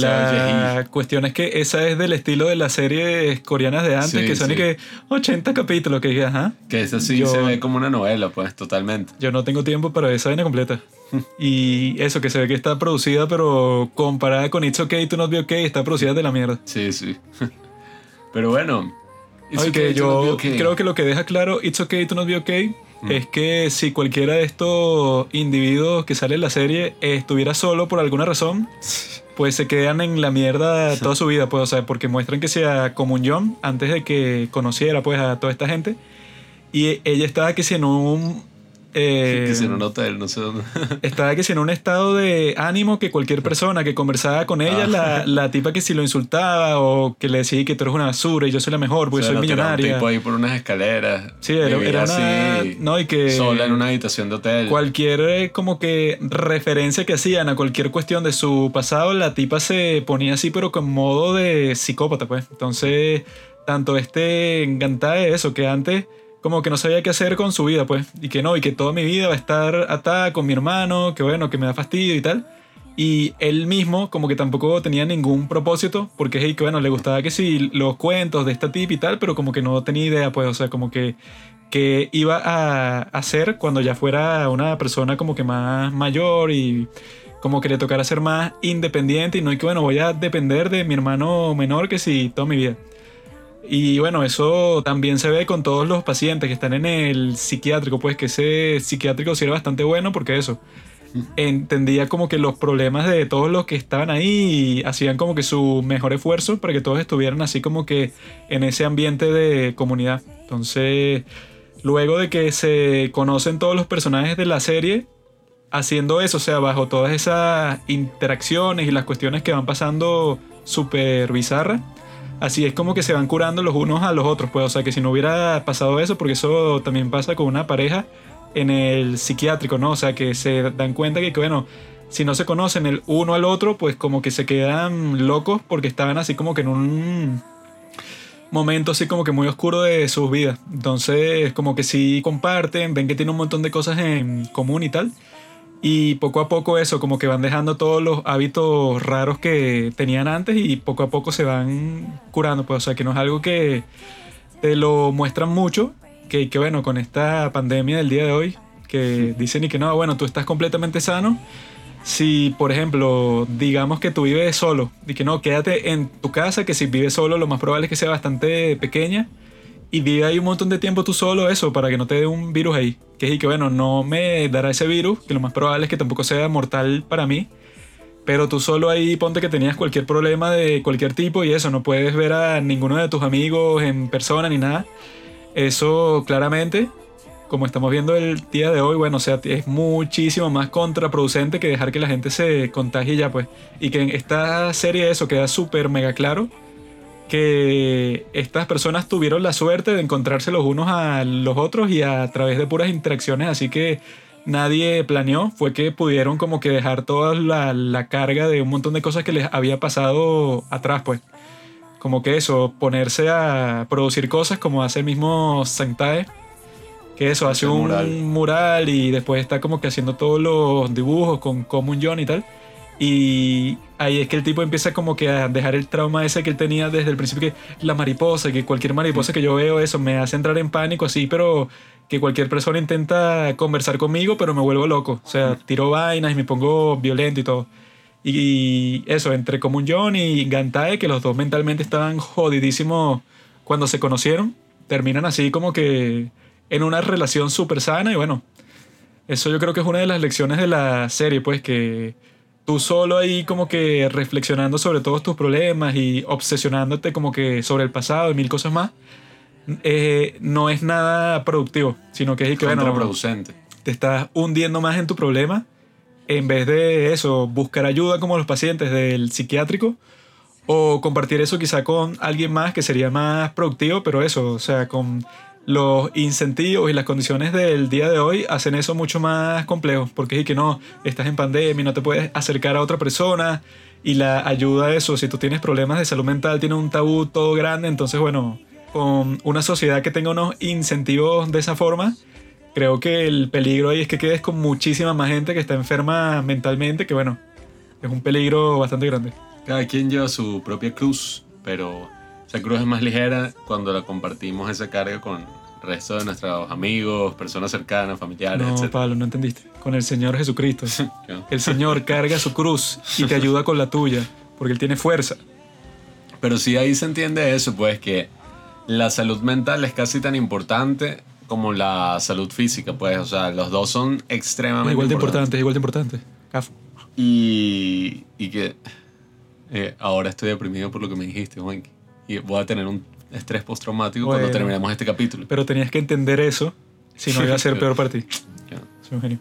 Speaker 1: La cuestión es que esa es del estilo de las series coreanas de antes, que son y que 80 capítulos, que ajá.
Speaker 2: Que esa sí se ve como una novela, pues, totalmente.
Speaker 1: Yo no tengo tiempo para esa vaina completa. y eso, que se ve que está producida, pero comparada con It's Okay to Not Be Okay, está producida de la mierda.
Speaker 2: Sí, sí. pero bueno.
Speaker 1: que yo creo que lo que deja claro It's Okay to Not Be Okay mm. es que si cualquiera de estos individuos que sale en la serie estuviera solo por alguna razón, pues se quedan en la mierda toda su vida, pues, o sea, porque muestran que sea como un John antes de que conociera, pues, a toda esta gente. Y ella estaba que si en un
Speaker 2: eh, que si en un hotel, no sé dónde.
Speaker 1: estaba que si en un estado de ánimo que cualquier persona que conversaba con ella, la, ah. la, tipa que si lo insultaba o que le decía que tú eres una basura y yo soy la mejor porque soy millonaria.
Speaker 2: Un tipo ahí por unas escaleras.
Speaker 1: Sí, era, era una, no, y que
Speaker 2: sola en una habitación de hotel.
Speaker 1: Cualquier eh, como que referencia que hacían a cualquier cuestión de su pasado, la tipa se ponía así pero con modo de psicópata, pues. Entonces, tanto este encantada de eso que antes como que no sabía qué hacer con su vida, pues. Y que no, y que toda mi vida va a estar atada con mi hermano, que bueno, que me da fastidio y tal. Y él mismo, como que tampoco tenía ningún propósito, porque es que bueno, le gustaba que sí, los cuentos de esta tip y tal, pero como que no tenía idea, pues, o sea, como que, que iba a hacer cuando ya fuera una persona como que más mayor y como que le tocara ser más independiente y no y que bueno, voy a depender de mi hermano menor que sí toda mi vida. Y bueno, eso también se ve con todos los pacientes que están en el psiquiátrico, pues que ese psiquiátrico era bastante bueno porque eso, entendía como que los problemas de todos los que estaban ahí y hacían como que su mejor esfuerzo para que todos estuvieran así como que en ese ambiente de comunidad. Entonces, luego de que se conocen todos los personajes de la serie, haciendo eso, o sea, bajo todas esas interacciones y las cuestiones que van pasando súper bizarras, así es como que se van curando los unos a los otros, pues, o sea, que si no hubiera pasado eso, porque eso también pasa con una pareja en el psiquiátrico, ¿no? O sea, que se dan cuenta que, bueno, si no se conocen el uno al otro, pues como que se quedan locos porque estaban así como que en un momento así como que muy oscuro de sus vidas. Entonces, como que sí comparten, ven que tienen un montón de cosas en común y tal. Y poco a poco eso, como que van dejando todos los hábitos raros que tenían antes y poco a poco se van curando. Pues, o sea, que no es algo que te lo muestran mucho, que, que bueno, con esta pandemia del día de hoy, que dicen y que no, bueno, tú estás completamente sano. Si, por ejemplo, digamos que tú vives solo y que no, quédate en tu casa, que si vives solo lo más probable es que sea bastante pequeña y vive ahí un montón de tiempo tú solo eso para que no te dé un virus ahí. Que es que bueno, no me dará ese virus, que lo más probable es que tampoco sea mortal para mí. Pero tú solo ahí ponte que tenías cualquier problema de cualquier tipo y eso, no puedes ver a ninguno de tus amigos en persona ni nada. Eso claramente como estamos viendo el día de hoy, bueno, o sea, es muchísimo más contraproducente que dejar que la gente se contagie ya, pues. Y que en esta serie eso queda súper mega claro que estas personas tuvieron la suerte de encontrarse los unos a los otros y a través de puras interacciones, así que nadie planeó, fue que pudieron como que dejar toda la, la carga de un montón de cosas que les había pasado atrás, pues. Como que eso, ponerse a producir cosas como hace el mismo Santae que eso, hace un mural. y después está como que haciendo todos los dibujos con Common John y tal. Y ahí es que el tipo empieza como que a dejar el trauma ese que él tenía desde el principio, que la mariposa, que cualquier mariposa que yo veo eso me hace entrar en pánico así, pero que cualquier persona intenta conversar conmigo, pero me vuelvo loco. O sea, tiro vainas y me pongo violento y todo. Y eso, entre Common John y Gantae, que los dos mentalmente estaban jodidísimos cuando se conocieron, terminan así como que en una relación súper sana y bueno, eso yo creo que es una de las lecciones de la serie, pues que tú solo ahí como que reflexionando sobre todos tus problemas y obsesionándote como que sobre el pasado y mil cosas más, eh, no es nada productivo, sino que es que bueno, te estás hundiendo más en tu problema en vez de eso, buscar ayuda como los pacientes del psiquiátrico o compartir eso quizá con alguien más que sería más productivo, pero eso, o sea, con los incentivos y las condiciones del día de hoy hacen eso mucho más complejo, porque es que no, estás en pandemia no te puedes acercar a otra persona y la ayuda a eso, si tú tienes problemas de salud mental, tiene un tabú todo grande, entonces bueno, con una sociedad que tenga unos incentivos de esa forma, creo que el peligro ahí es que quedes con muchísima más gente que está enferma mentalmente, que bueno, es un peligro bastante grande.
Speaker 2: Cada quien lleva su propia cruz, pero esa cruz es más ligera cuando la compartimos esa carga con resto de nuestros amigos, personas cercanas, familiares,
Speaker 1: no, Pablo, no entendiste. Con el Señor Jesucristo. El Señor carga su cruz y te ayuda con la tuya, porque Él tiene fuerza.
Speaker 2: Pero sí ahí se entiende eso, pues que la salud mental es casi tan importante como la salud física, pues, o sea, los dos son extremadamente
Speaker 1: igual de importantes. Igual de importante,
Speaker 2: Y, y que eh, ahora estoy deprimido por lo que me dijiste, Juan. Y voy a tener un estrés postraumático cuando terminemos este capítulo.
Speaker 1: Pero tenías que entender eso, si no iba a ser peor para ti. Soy un genio.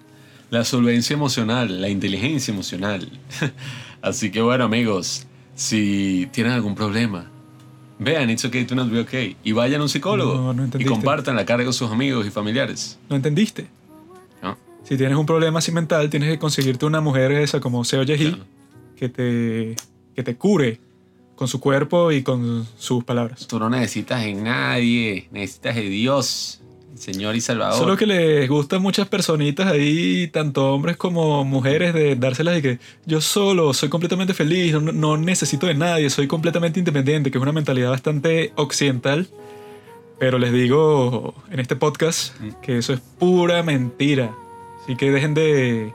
Speaker 2: La solvencia emocional, la inteligencia emocional. Así que bueno, amigos, si tienen algún problema, vean It's Okay to Not Be Okay y vayan a un psicólogo y compartan la carga con sus amigos y familiares.
Speaker 1: ¿No entendiste? ¿No? Si tienes un problema así mental, tienes que conseguirte una mujer esa como Seo Yeji que, te, que te cure con su cuerpo y con sus palabras.
Speaker 2: Tú no necesitas de nadie, necesitas de Dios, Señor y Salvador.
Speaker 1: Solo que les gustan muchas personitas ahí, tanto hombres como mujeres, de dárselas de que yo solo soy completamente feliz, no, no necesito de nadie, soy completamente independiente, que es una mentalidad bastante occidental. Pero les digo en este podcast mm. que eso es pura mentira. Así que dejen de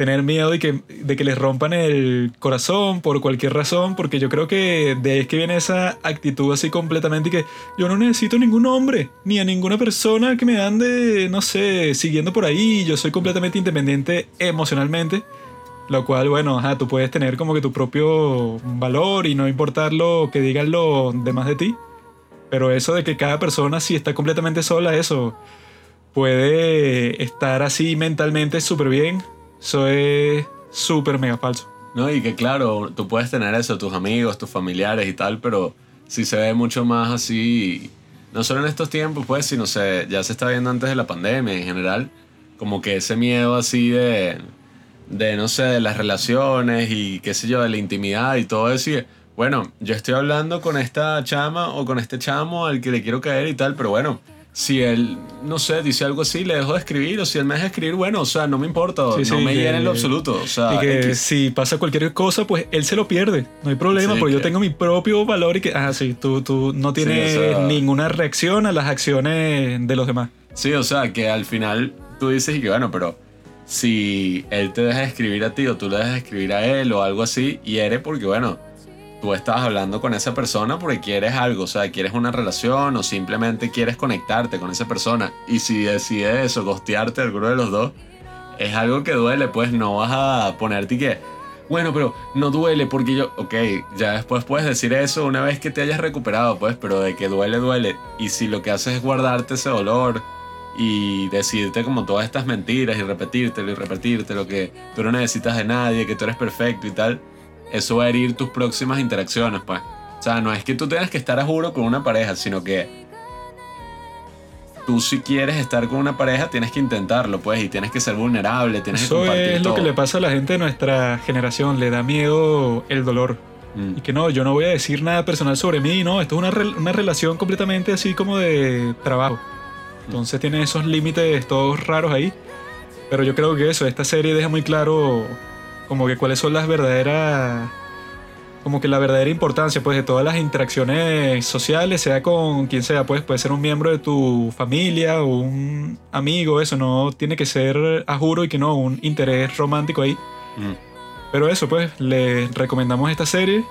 Speaker 1: tener miedo de que, de que les rompan el corazón por cualquier razón, porque yo creo que de ahí es que viene esa actitud así completamente y que yo no necesito ningún hombre, ni a ninguna persona que me ande, no sé, siguiendo por ahí, yo soy completamente independiente emocionalmente. Lo cual, bueno, ajá, tú puedes tener como que tu propio valor y no importar lo que digan los demás de ti. Pero eso de que cada persona si está completamente sola, eso puede estar así mentalmente súper bien eso es súper mega falso.
Speaker 2: No, y que claro, tú puedes tener eso, tus amigos, tus familiares y tal, pero si se ve mucho más así, no solo en estos tiempos, pues, sino se, ya se está viendo antes de la pandemia en general, como que ese miedo así de, de, no sé, de las relaciones y qué sé yo, de la intimidad y todo eso. Y, bueno, yo estoy hablando con esta chama o con este chamo al que le quiero caer y tal, pero bueno, si él, no sé, dice algo así, le dejo de escribir, o si él me deja escribir, bueno, o sea, no me importa, no me llena en lo absoluto. O sea,
Speaker 1: y que si pasa cualquier cosa, pues él se lo pierde, no hay problema, porque yo tengo mi propio valor y que, ah, sí, tú, tú no tienes ninguna reacción a las acciones de los demás.
Speaker 2: Sí, o sea, que al final tú dices y que, bueno, pero si él te deja de escribir a ti o tú le dejas de escribir a él o algo así, y eres porque, bueno, tú estás hablando con esa persona porque quieres algo, o sea, quieres una relación o simplemente quieres conectarte con esa persona. Y si decides eso, gostearte alguno de los dos, es algo que duele, pues no vas a ponerte que, bueno, pero no duele porque yo, ok, ya después puedes decir eso una vez que te hayas recuperado, pues, pero de que duele, duele. Y si lo que haces es guardarte ese dolor y decirte como todas estas mentiras y repetírtelo y repetirte lo que tú no necesitas de nadie, que tú eres perfecto y tal, eso va a herir tus próximas interacciones, pues. O sea, no es que tú tengas que estar a juro con una pareja, sino que tú si quieres estar con una pareja tienes que intentarlo, pues, y tienes que ser vulnerable, tienes
Speaker 1: Eso
Speaker 2: que compartir
Speaker 1: es lo que le pasa a la gente de nuestra generación, le da miedo el dolor. Mm. Y que no, yo no voy a decir nada personal sobre mí, no, esto es una, una relación completamente así como de trabajo. Entonces tiene esos límites todos raros ahí. Pero yo creo que eso, esta serie deja muy claro como que cuáles son las verdaderas como que la verdadera importancia pues de todas las interacciones sociales, sea con quien sea, pues puede ser un miembro de tu familia o un amigo, eso no tiene que ser a juro y que no un interés romántico ahí. Mm. Pero eso pues les recomendamos esta serie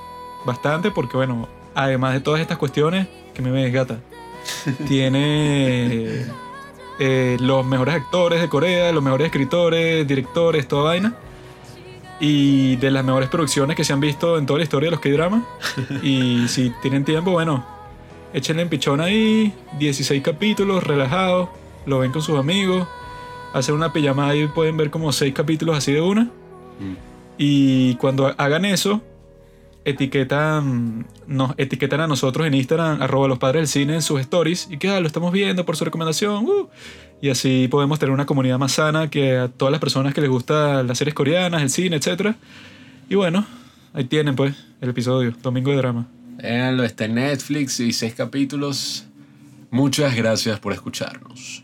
Speaker 1: bastante porque bueno, además de todas estas cuestiones que me ves gata, tiene eh, los mejores actores de Corea, los mejores escritores, directores, toda vaina y de las mejores producciones que se han visto en toda la historia de los K-Drama. y si tienen tiempo, bueno, échenle en pichón ahí, 16 capítulos, relajados, lo ven con sus amigos, hacen una pijamada y pueden ver como 6 capítulos así de una. Mm. Y cuando hagan eso, etiquetan, nos etiquetan a nosotros en Instagram, arroba los padres del cine en sus stories, y que ah, lo estamos viendo por su recomendación. Uh, y así podemos tener una comunidad más sana que a todas las personas que les gustan las series coreanas, el cine, etc. Y bueno, ahí tienen pues el episodio, Domingo de Drama.
Speaker 2: lo está en Netflix y seis capítulos. Muchas gracias por escucharnos.